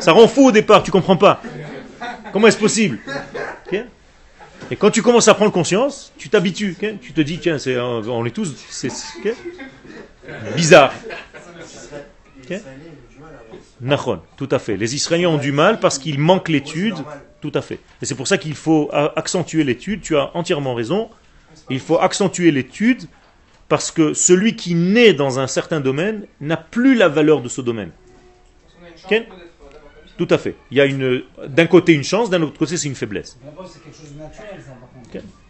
Speaker 1: Ça rend fou au départ, tu comprends pas. Comment est-ce possible? Et quand tu commences à prendre conscience, tu t'habitues. Tu te dis, tiens, on est tous. Bizarre. Nahon, tout à fait. Les Israéliens ont du mal parce qu'ils manquent l'étude. Tout à fait. Et c'est pour ça qu'il faut accentuer l'étude. Tu as entièrement raison. Il faut accentuer l'étude parce que celui qui naît dans un certain domaine n'a plus la valeur de ce domaine.
Speaker 3: Qu'on a une.
Speaker 1: Tout à fait. Il y a une, d'un côté une chance, d'un autre côté c'est une faiblesse.
Speaker 5: C'est quelque chose de naturel, ça,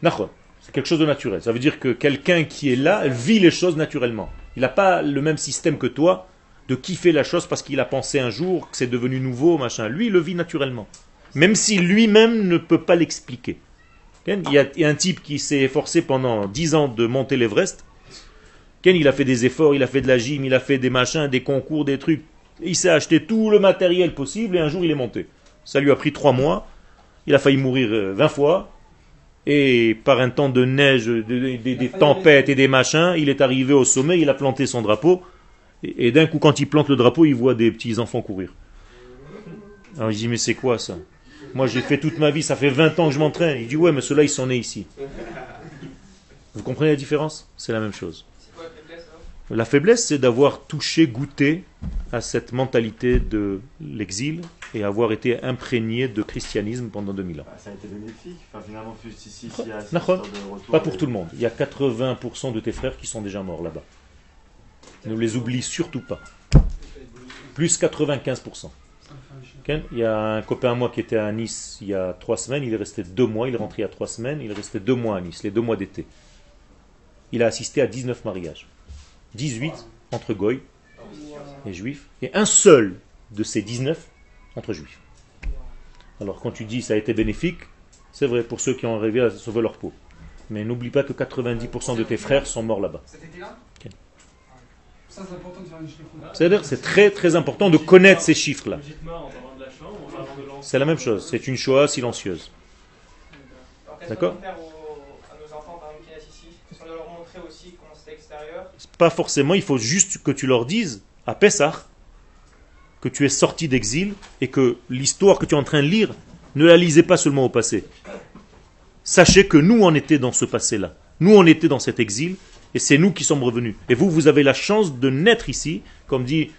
Speaker 5: par contre.
Speaker 1: C'est quelque chose de naturel. Ça veut dire que quelqu'un qui est là vit les choses naturellement. Il n'a pas le même système que toi de kiffer la chose parce qu'il a pensé un jour que c'est devenu nouveau, machin. Lui, il le vit naturellement. Même si lui-même ne peut pas l'expliquer. Il y, a, un type qui s'est efforcé pendant 10 ans de monter l'Everest. Il a fait des efforts, il a fait de la gym, il a fait des machins, des concours, des trucs. Il s'est acheté tout le matériel possible et un jour il est monté. Ça lui a pris 3 mois. Il a failli mourir euh, 20 fois. Et par un temps de neige, de- de- de- des tempêtes et des machins, il est arrivé au sommet, il a planté son drapeau. Et, et d'un coup, quand il plante le drapeau, il voit des petits enfants courir. Alors il dit, mais c'est quoi ça? Moi j'ai fait toute ma vie, ça fait 20 ans que je m'entraîne. Il dit, ouais, mais ceux-là, ils sont nés ici. Vous comprenez la différence? C'est la même chose.
Speaker 3: C'est quoi la faiblesse alors
Speaker 1: La faiblesse, c'est d'avoir touché, goûté à cette mentalité de l'exil et avoir été imprégné de christianisme pendant 2000 ans.
Speaker 2: Bah, ça a été bénéfique. Enfin, finalement, histoire de retour
Speaker 1: Pas pour tout le monde. Il y a 80% de tes frères qui sont déjà morts là-bas. Ne les oublie surtout pas. Plus 95%. Ken, Il y a un copain à moi qui était à Nice il y a trois semaines. Il est resté deux mois. Il est rentré il y a trois semaines. Il est resté deux mois à Nice, les deux mois d'été. Il a assisté à 19 mariages. 18 entre goy et juifs. Et un seul de ces 19 entre juifs. Alors quand tu dis ça a été bénéfique, c'est vrai pour ceux qui ont rêvé à sauver leur peau. Mais n'oublie pas que 90% de tes frères sont morts là-bas.
Speaker 5: C'est
Speaker 1: très très important de connaître ces chiffres-là. C'est la même chose, c'est une Shoah silencieuse. D'accord. Pas forcément, il faut juste que tu leur dises à Pessah que tu es sorti d'exil et que l'histoire que tu es en train de lire, ne la lisez pas seulement au passé. Sachez que nous on était dans ce passé-là. Nous on était dans cet exil et c'est nous qui sommes revenus. Et vous, vous avez la chance de naître ici, comme dit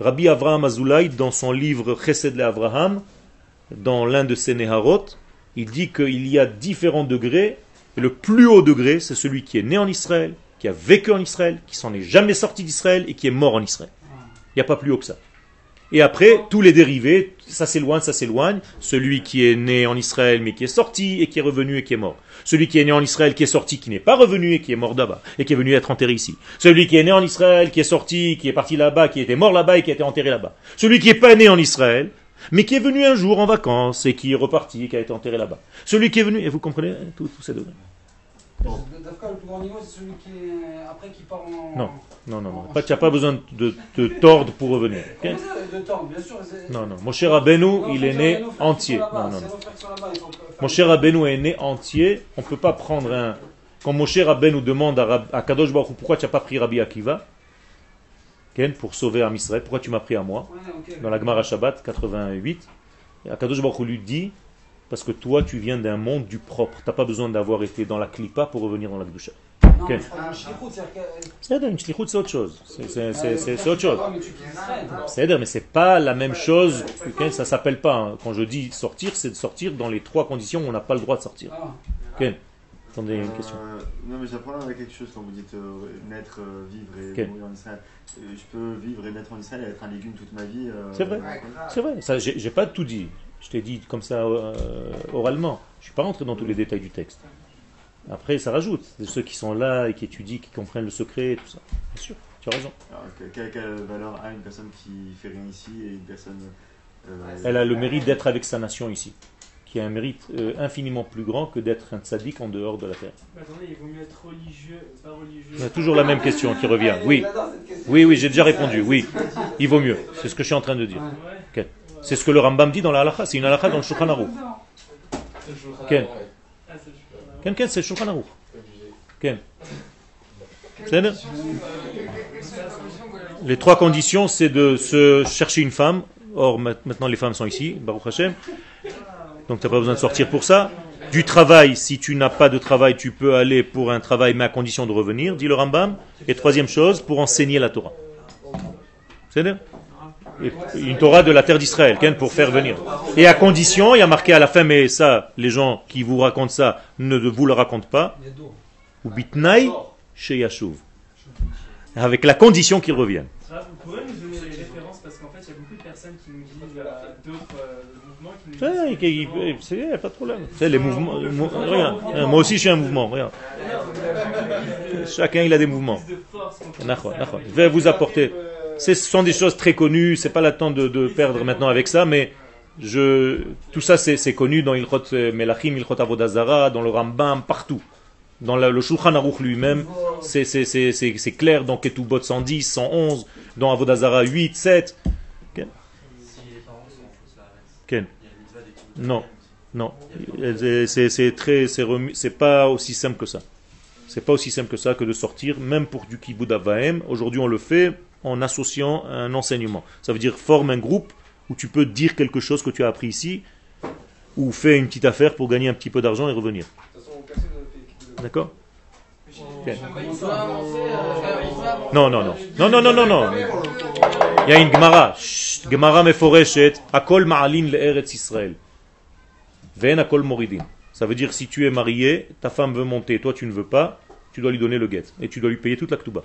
Speaker 1: Rabbi Avraham Azoulay dans son livre Chesed le Avraham, dans l'un de ses Neharot, il dit qu'il y a différents degrés le plus haut degré, c'est celui qui est né en Israël, qui a vécu en Israël, qui s'en est jamais sorti d'Israël et qui est mort en Israël. Il n'y a pas plus haut que ça. Et après, tous les dérivés, ça s'éloigne, ça s'éloigne. Celui qui est né en Israël mais qui est sorti et qui est revenu et qui est mort. Celui qui est né en Israël, qui est sorti, qui n'est pas revenu et qui est mort là-bas et qui est venu être enterré ici. Celui qui est né en Israël, qui est sorti, qui est parti là-bas, qui était mort là-bas et qui a été enterré là-bas. Celui qui n'est pas né en Israël, mais qui est venu un jour en vacances et qui est reparti et qui a été enterré là-bas. Celui qui est venu, et vous comprenez tous ces degrés
Speaker 5: Dafka, le plus grand niveau, c'est celui qui est après qui part en.
Speaker 1: Non. Non, non, non. Pas- Tu n'as pas besoin de te tordre pour revenir.
Speaker 5: de bien sûr. c'est-
Speaker 1: Non, non. Mon cher
Speaker 5: Non,
Speaker 1: il est né entier. Non, non, non. Mon cher Rabbeinu est né entier. On ne peut pas prendre un. Quand mon cher Rabbeinu demande à, Rab- à Kadosh Baruch pourquoi tu n'as pas pris Rabbi Akiva? Pour sauver Israël, pourquoi tu m'as pris à moi. Dans la Gemara Shabbat 88, et Akadosh Baruch Hu lui dit parce que toi tu viens d'un monde du propre. Tu n'as pas besoin d'avoir été dans la Klippa pour revenir dans la Gdusha.
Speaker 5: Non,
Speaker 1: Ok.
Speaker 5: mais je parle de shlichut, c'est-à-dire que-
Speaker 1: C'est c'est autre chose. C'est- C'est c'est- c'est- c'est autre chose.
Speaker 5: shlichut, mais
Speaker 1: c'est pas la même chose. ok, ça s'appelle pas. hein. Quand je dis sortir, c'est de sortir dans les trois conditions où on n'a pas le droit de sortir.
Speaker 5: Ah.
Speaker 1: Attendez, une question.
Speaker 2: Euh, non, mais j'apprends avec quelque chose quand vous dites euh, naître, euh, vivre et mourir en Israël. Je peux vivre et naître en Israël et être un légume toute ma vie. euh,
Speaker 1: C'est vrai.
Speaker 2: ouais.
Speaker 1: C'est vrai, ça, j'ai j'ai pas tout dit. Je t'ai dit comme ça euh, oralement. Je suis pas rentré dans tous les détails du texte. Après, ça rajoute. Ceux qui sont là et qui étudient, qui comprennent le secret, tout ça. Bien sûr, tu as raison.
Speaker 2: Alors, quelle, quelle valeur a une personne qui fait rien ici et une personne. euh,
Speaker 1: Elle a le mérite d'être avec sa nation ici, qui a un mérite euh, infiniment plus grand que d'être un tzaddik en dehors de la terre.
Speaker 4: Mais attendez, il vaut mieux être religieux, pas religieux.
Speaker 1: Y a toujours la même question qui revient. Oui, oui, oui, j'ai déjà répondu. Oui, il vaut mieux. C'est ce que je suis en train de dire. C'est ce que le Rambam dit dans la halakha. C'est une halakha dans le Shulchan Aruch. Ken.
Speaker 4: Ah, c'est le
Speaker 1: Ken, Ken, c'est Shulchan Aruch. Ken.
Speaker 3: Euh,
Speaker 1: Les trois conditions, c'est de se chercher une femme. Or, ma- maintenant, les femmes sont ici, Baruch Hashem. Donc, tu n'as pas besoin de sortir pour ça. Du travail, si tu n'as pas de travail, tu peux aller pour un travail, mais à condition de revenir, dit le Rambam. Et troisième chose, pour enseigner la Torah. C'est Une Torah de la terre d'Israël, pour faire venir. Et à condition, il y a marqué à la fin, mais ça, les gens qui vous racontent ça ne vous le racontent pas. Ou bitnaï chez Yashuv. Avec la condition qu'ils reviennent.
Speaker 4: Vous pouvez nous donner les références parce qu'en fait, il y a beaucoup de personnes qui nous disent euh, d'autres euh,
Speaker 1: c'est pas de problème. C'est les mouvements. mou- hein, moi aussi je suis un mouvement. Regarde. Chacun il a des mouvements. Je vais vous apporter. Ce sont des choses très connues. C'est pas le temps de, perdre maintenant avec ça, mais je tout ça c'est connu dans Ilchot euh, Melachim, Ilchot Avodazara, dans le Rambam, partout. Dans la- le Shulchan Aruch lui-même, c'est clair dans Ketubot 110, 111, dans Avodazara 8, 7.
Speaker 8: Si
Speaker 1: Non. Non, c'est- très, c'est pas aussi simple que ça. C'est pas aussi simple que ça que de sortir, même pour du kibbutz avahem. Aujourd'hui, on le fait en associant un enseignement. Ça veut dire forme un groupe où tu peux dire quelque chose que tu as appris ici, ou fais une petite affaire pour gagner un petit peu d'argent et revenir. D'accord? Non, non, non, non, non, non, non. Il y a une Gemara, Gemara meforeshet, Akol ma'alin le'eretz Israël. Akol moridin. Ça veut dire si tu es marié, ta femme veut monter, toi tu ne veux pas, tu dois lui donner le guet et tu dois lui payer toute la
Speaker 8: sortir.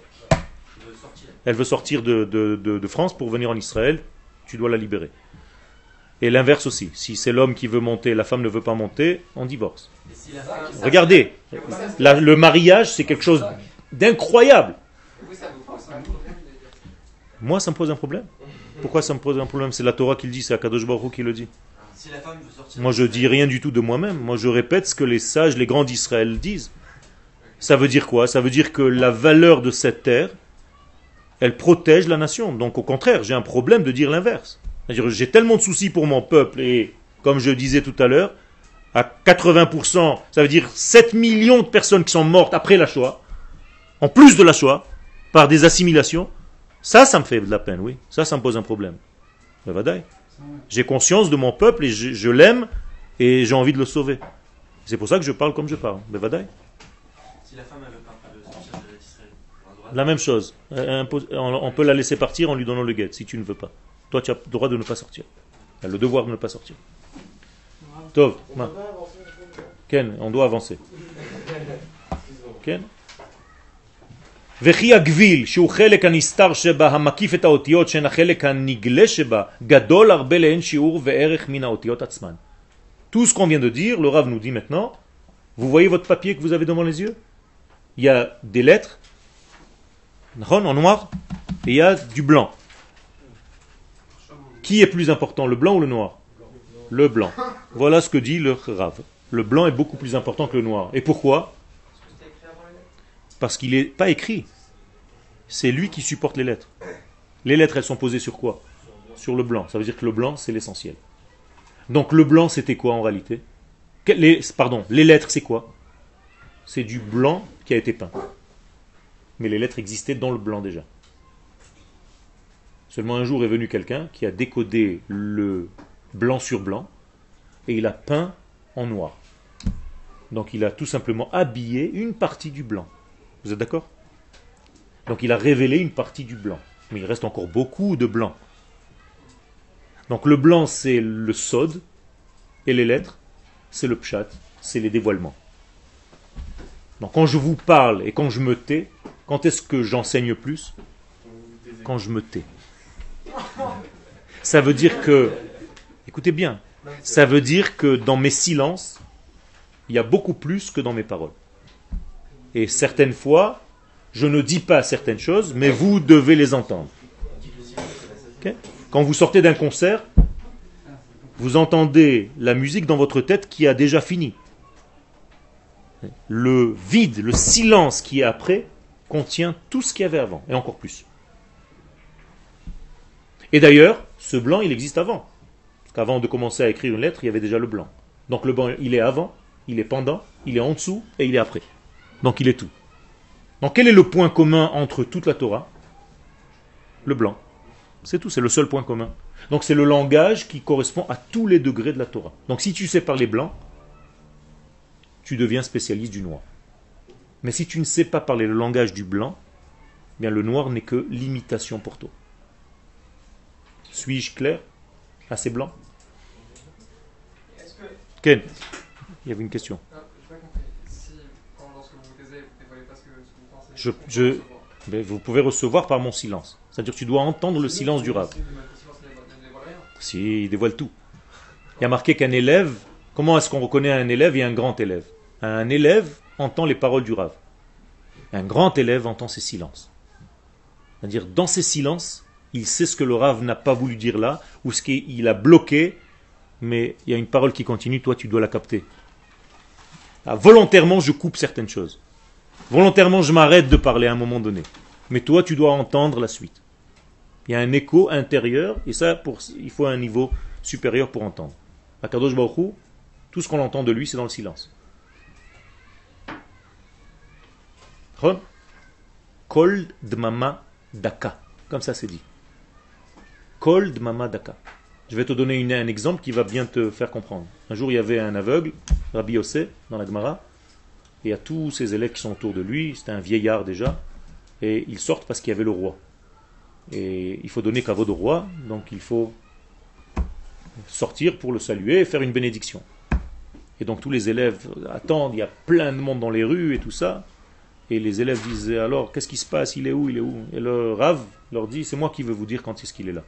Speaker 1: Elle veut sortir de, de- de- France pour venir en Israël, tu dois la libérer. Et l'inverse aussi. Si c'est l'homme qui veut monter, la femme ne veut pas monter, on divorce. Regardez, la- le mariage c'est quelque chose d'incroyable. Moi ça me pose un problème. Pourquoi ça me pose un problème? C'est la Torah qui le dit, c'est Akadosh Baruch qui le dit. Moi, je dis rien du tout de moi-même. Moi, je répète ce que les sages, les grands d'Israël disent. Ça veut dire quoi? Ça veut dire que la valeur de cette terre, elle protège la nation. Donc, au contraire, j'ai un problème de dire l'inverse. J'ai tellement de soucis pour mon peuple et, comme je disais tout à l'heure, à 80%, ça veut dire 7 millions de personnes qui sont mortes après la Shoah, en plus de la Shoah, par des assimilations. Ça, ça me fait de la peine, oui. Ça, ça me pose un problème. Ben, vadaï. J'ai conscience de mon peuple et je, je l'aime et j'ai envie de le sauver. C'est pour ça que je parle comme je parle. Bevadaï.
Speaker 8: Si la femme pas de sortir de l'Israël. on a le droit de-
Speaker 1: La même chose. Euh, On, peut la laisser partir en lui donnant le guet si tu ne veux pas. Toi, tu as le droit de ne pas sortir. Tu as le devoir de ne pas sortir. Tov, ma. Ken, on doit avancer. Ken וכי הגביל, שהוא חלק הנסתר שבה, המקיף את האותיות שהן החלק הנגלה שבה, גדול הרבה לאין שיעור וערך מן האותיות עצמן. Tout ce qu'on vient de dire, le Rav nous dit maintenant, vous voyez votre papier que vous avez devant les yeux Il y a des lettres, en noir, et il y a du blanc. Qui est plus important, le blanc ou le noir Le blanc. Voilà ce que dit le Rav. Le blanc est beaucoup plus important que le noir. Et pourquoi Parce qu'il n'est pas écrit. C'est lui qui supporte les lettres. Les lettres, elles sont posées sur quoi? Sur le blanc. Ça veut dire que le blanc, c'est l'essentiel. Donc le blanc, c'était quoi en réalité? Pardon, les lettres, c'est quoi? C'est du blanc qui a été peint. Mais les lettres existaient dans le blanc déjà. Seulement un jour est venu quelqu'un qui a décodé le blanc sur blanc et il a peint en noir. Donc il a tout simplement habillé une partie du blanc. Vous êtes d'accord? Donc il a révélé une partie du blanc. Mais il reste encore beaucoup de blanc. Donc le blanc c'est le sod et les lettres c'est le pshat, c'est les dévoilements. Donc quand je vous parle et quand je me tais, quand est-ce que j'enseigne plus? Quand je me tais. Ça veut dire que, écoutez bien, ça veut dire que dans mes silences, il y a beaucoup plus que dans mes paroles. Et certaines fois, je ne dis pas certaines choses, mais vous devez les entendre. Quand vous sortez d'un concert, vous entendez la musique dans votre tête qui a déjà fini. Le vide, le silence qui est après, contient tout ce qu'il y avait avant, et encore plus. Et d'ailleurs, ce blanc, il existe avant. Parce qu'avant de commencer à écrire une lettre, il y avait déjà le blanc. Donc le blanc, il est avant, il est pendant, il est en dessous, et il est après. Donc il est tout. Donc quel est le point commun entre toute la Torah? Le blanc. C'est tout, c'est le seul point commun. Donc c'est le langage qui correspond à tous les degrés de la Torah. Donc si tu sais parler blanc, tu deviens spécialiste du noir. Mais si tu ne sais pas parler le langage du blanc, eh bien le noir n'est que l'imitation pour toi. Suis-je clair Assez blanc. Ken, il y avait une question.
Speaker 3: Non, j'ai pas compris. Si, quand, lorsque vous vous taisez, vous dévoilez pas ce que, ce que vous pensez.
Speaker 1: Je-
Speaker 3: vous pouvez recevoir.
Speaker 1: Par mon silence. C'est-à-dire que tu dois entendre le silence du
Speaker 3: rien.
Speaker 1: Si, il dévoile tout. Il y a marqué qu'un élève, comment est-ce qu'on reconnaît un élève et un grand élève? Un élève entend les paroles du rave. Un grand élève entend ses silences. C'est-à-dire, dans ses silences, il sait ce que le rave n'a pas voulu dire là, ou ce qu'il a bloqué, mais il y a une parole qui continue, toi tu dois la capter. Ah, volontairement, je coupe certaines choses. Volontairement, je m'arrête de parler à un moment donné. Mais toi, tu dois entendre la suite. Il y a un écho intérieur, et ça, pour, il faut un niveau supérieur pour entendre. À Kadosh tout ce qu'on entend de lui, c'est dans le silence. Kol dmama daka. Comme ça, c'est dit. Kol dmama daka. Je vais te donner un exemple qui va bien te faire comprendre. Un jour, il y avait un aveugle, Rabbi Yossé, dans la Gemara, et a tous ses élèves qui sont autour de lui, c'était un vieillard déjà, et ils sortent parce qu'il y avait le roi. Et il faut donner caveau au roi, donc il faut sortir pour le saluer et faire une bénédiction. Et donc tous les élèves attendent, il y a plein de monde dans les rues et tout ça. Et les élèves disaient alors, qu'est-ce qui se passe? Il est où? Il est où? Et le Rav leur dit, c'est moi qui veux vous dire quand est-ce qu'il est là.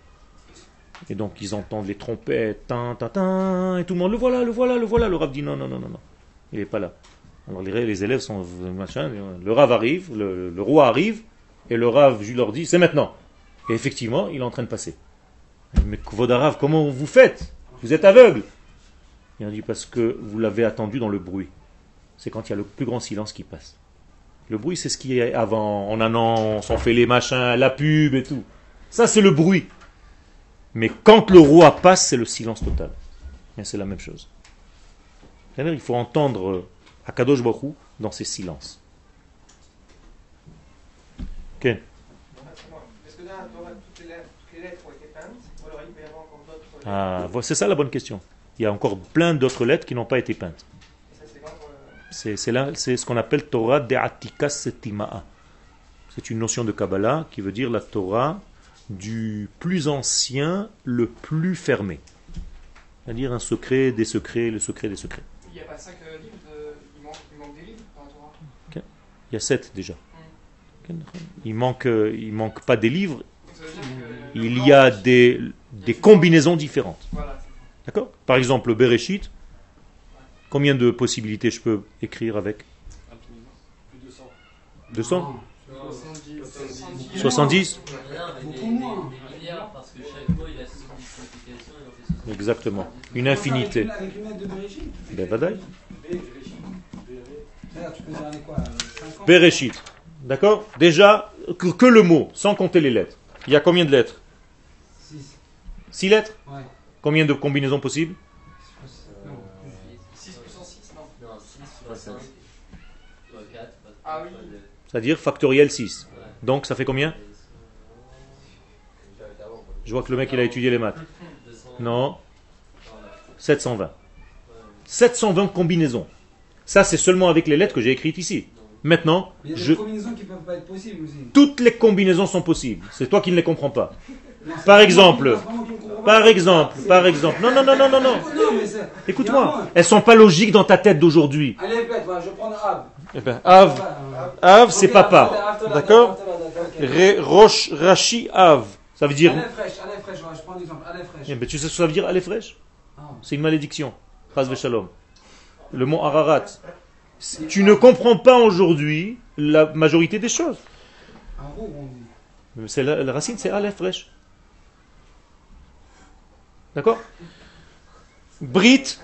Speaker 1: Et donc ils entendent les trompettes, tin, tin, et tout le monde, le voilà, le voilà, le voilà. Le Rav dit, non, non, non, non, non, il n'est pas là. Alors les, élèves sont machin, le Rav arrive, le, roi arrive, et le Rav je leur dit, c'est maintenant. Et effectivement, il est en train de passer. Mais Kvodarav, comment vous faites? Vous êtes aveugle. Il a dit parce que vous l'avez attendu dans le bruit. C'est quand il y a le plus grand silence qui passe. Le bruit, c'est ce qui est avant. En annonce, on fait les machins, la pub et tout. Ça, c'est le bruit. Mais quand le roi passe, c'est le silence total. C'est la même chose. Il faut entendre euh, Akadosh Baruch dans ses silences. Ah, c'est ça la bonne question. Il y a encore plein d'autres lettres qui n'ont pas été peintes.
Speaker 3: C'est
Speaker 1: ce qu'on appelle Torah de Atikas Setima'a. C'est une notion de Kabbalah qui veut dire la Torah du plus ancien, le plus fermé. C'est-à-dire un secret des secrets, le secret des secrets.
Speaker 3: Il n'y a pas cinq euh, livres, de... il, manque, il manque des livres dans la Torah.
Speaker 1: Il y a sept déjà. Il manque, euh, il manque pas des livres, il y a des, des combinaisons différentes. D'accord? Par exemple, le Bereshit, combien de possibilités je peux écrire avec?
Speaker 6: Infiniment.
Speaker 4: Plus de 100.
Speaker 1: 200
Speaker 3: 70.
Speaker 1: 70
Speaker 8: Beaucoup moins. Des milliards parce que chaque mot il a son signification et on fait 70.
Speaker 1: Exactement. Une infinité. Ben, Bereshit. D'accord? Déjà, que, que le mot, sans compter les lettres. Il y a combien de lettres?
Speaker 5: 6.
Speaker 1: 6 lettres?
Speaker 5: Ouais.
Speaker 1: Combien de combinaisons possibles?
Speaker 5: Non.
Speaker 3: 6 puissance 6, non?
Speaker 8: Non, 6 fois 5. Fois 4.
Speaker 3: Ah oui.
Speaker 1: C'est-à-dire factoriel 6. Donc ça fait combien? Je vois que le mec il a étudié les maths. Non, 720. 720 combinaisons. Ça c'est seulement avec les lettres que j'ai écrites ici. Maintenant,
Speaker 5: Il y a des
Speaker 1: je...
Speaker 5: combinaisons qui peuvent pas être possibles aussi.
Speaker 1: toutes les combinaisons sont possibles. C'est toi qui ne les comprends pas.
Speaker 5: Non,
Speaker 1: Par exemple, Par exemple, par exemple. Non, non, non, non, non, non. Écoute-moi. Elles sont pas logiques dans ta tête d'aujourd'hui.
Speaker 5: Allez, répète, voilà, je prends Ab.
Speaker 1: Eh ben, Av, Av c'est papa. D'accord Rosh, Rashi, Av. Ça veut dire.
Speaker 5: Allez fraîche, allez fraîche, je prends un exemple, allez fraîche.
Speaker 1: Eh ben, tu sais ce que ça veut dire, aller fraîche? C'est une malédiction. Chas Shalom. Le mot Ararat. Tu ne comprends pas aujourd'hui la majorité des choses. C'est la, la racine, c'est Aleph Resh. D'accord? Brit,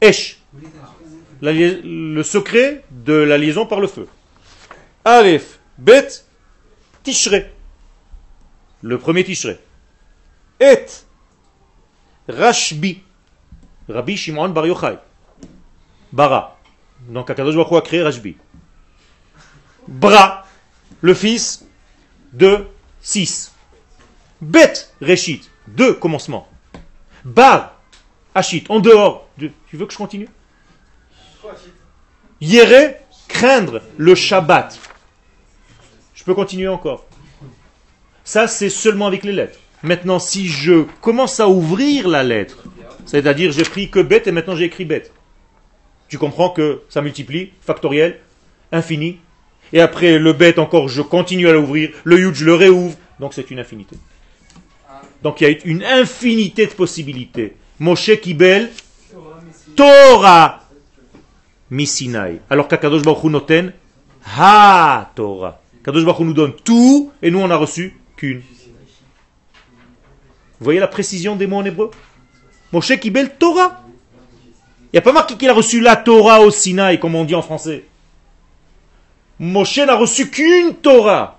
Speaker 1: Esh. La le secret de la liaison par le feu. Aleph, Bet, Tishre. Le premier Tishre. Et, Rashbi. Rabbi Shimon Bar Yochai. Bara. Donc Akadosh Baruch Hu a créé Rashbi. Bra, le fils de 6. Bet, Réchit, deux commencements. Bar, Achit, en dehors. de- Tu veux que je continue? Yere, craindre le Shabbat. Je peux continuer encore. Ça, c'est seulement avec les lettres. Maintenant, si je commence à ouvrir la lettre, c'est-à-dire j'ai pris que bête et maintenant j'ai écrit bête. Tu comprends que ça multiplie, factoriel, infini. Et après le bête encore, je continue à l'ouvrir. Le yud, je le réouvre. Donc c'est une infinité. Donc il y a une infinité de possibilités. Moshe Kibel, Torah, Misinai. Alors qu'Akadosh Baruch noten, Ha Torah. Kadosh Baruch nous donne tout et nous on a reçu qu'une. Vous voyez la précision des mots en hébreu? Moshe Kibel Torah. Il n'y a pas marqué qu'il a reçu la Torah au Sinaï, comme on dit en français. Moshe n'a reçu qu'une Torah.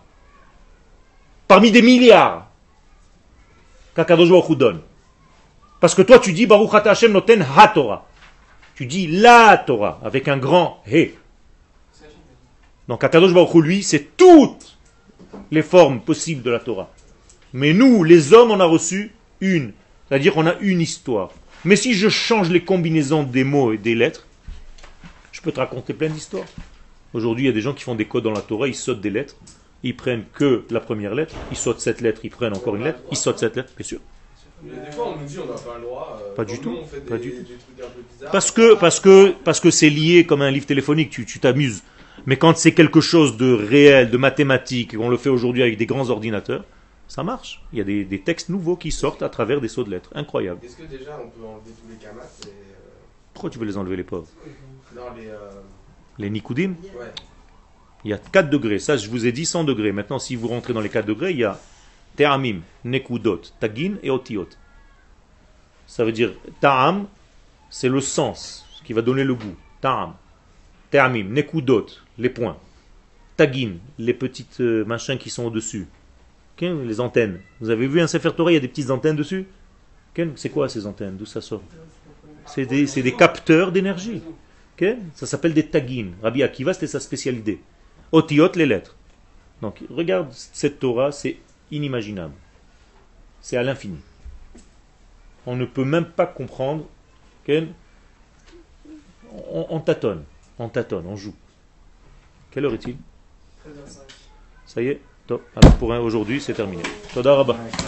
Speaker 1: Parmi des milliards. Qu'Akadosh donne. Parce que toi tu dis Baruch Hashem noten ha Torah. Tu dis la Torah avec un grand he. Donc Akadosh Baruch lui, c'est toutes les formes possibles de la Torah. Mais nous, les hommes, on a reçu une. C'est-à-dire qu'on a une histoire. Mais si je change les combinaisons des mots et des lettres, je peux te raconter plein d'histoires. Aujourd'hui, il y a des gens qui font des codes dans la Torah, ils sautent des lettres, ils prennent que la première lettre, ils sautent cette lettre, ils prennent encore une lettre, ils sautent cette lettre, bien sûr.
Speaker 10: Des fois, on nous dit on n'a pas le droit. euh,
Speaker 1: Pas du tout,
Speaker 10: on fait
Speaker 1: pas du tout.
Speaker 10: des trucs un peu bizarres.
Speaker 1: Parce que parce que parce que c'est lié comme un livre téléphonique, tu tu t'amuses. Mais quand c'est quelque chose de réel, de mathématique, et qu'on le fait aujourd'hui avec des grands ordinateurs, ça marche. Il y a des, des textes nouveaux qui sortent à travers des sauts de lettres. Incroyable.
Speaker 10: Est-ce que déjà on peut enlever tous les kamas et, euh,
Speaker 1: Pourquoi tu veux les enlever les pauvres
Speaker 10: Non, les. euh,
Speaker 1: Les
Speaker 10: Ouais.
Speaker 1: Il y a 4 degrés. Ça, je vous ai dit 100 degrés. Maintenant, si vous rentrez dans les 4 degrés, il y a Te'amim, Nekudot, Tagin et Otiot. Ça veut dire Ta'am, c'est le sens, ce qui va donner le goût. Ta'am. Te'amim, Nekudot, les points. Tagin, les petites euh, machins qui sont au-dessus. Les antennes. Vous avez vu un Sefer Torah, il y a des petites antennes dessus Ok, C'est quoi ces antennes D'où ça sort C'est des, capteurs d'énergie. Ça s'appelle des tagin. Rabbi Akiva, c'était sa spécialité. Otiot, les lettres. Donc, regarde cette Torah, c'est inimaginable. C'est à l'infini. On ne peut même pas comprendre. on, on tâtonne. On tâtonne, on joue. Quelle heure est-il?
Speaker 4: 13h05.
Speaker 1: Ça y est Alors pour un- aujourd'hui, c'est terminé. Toda Rabba.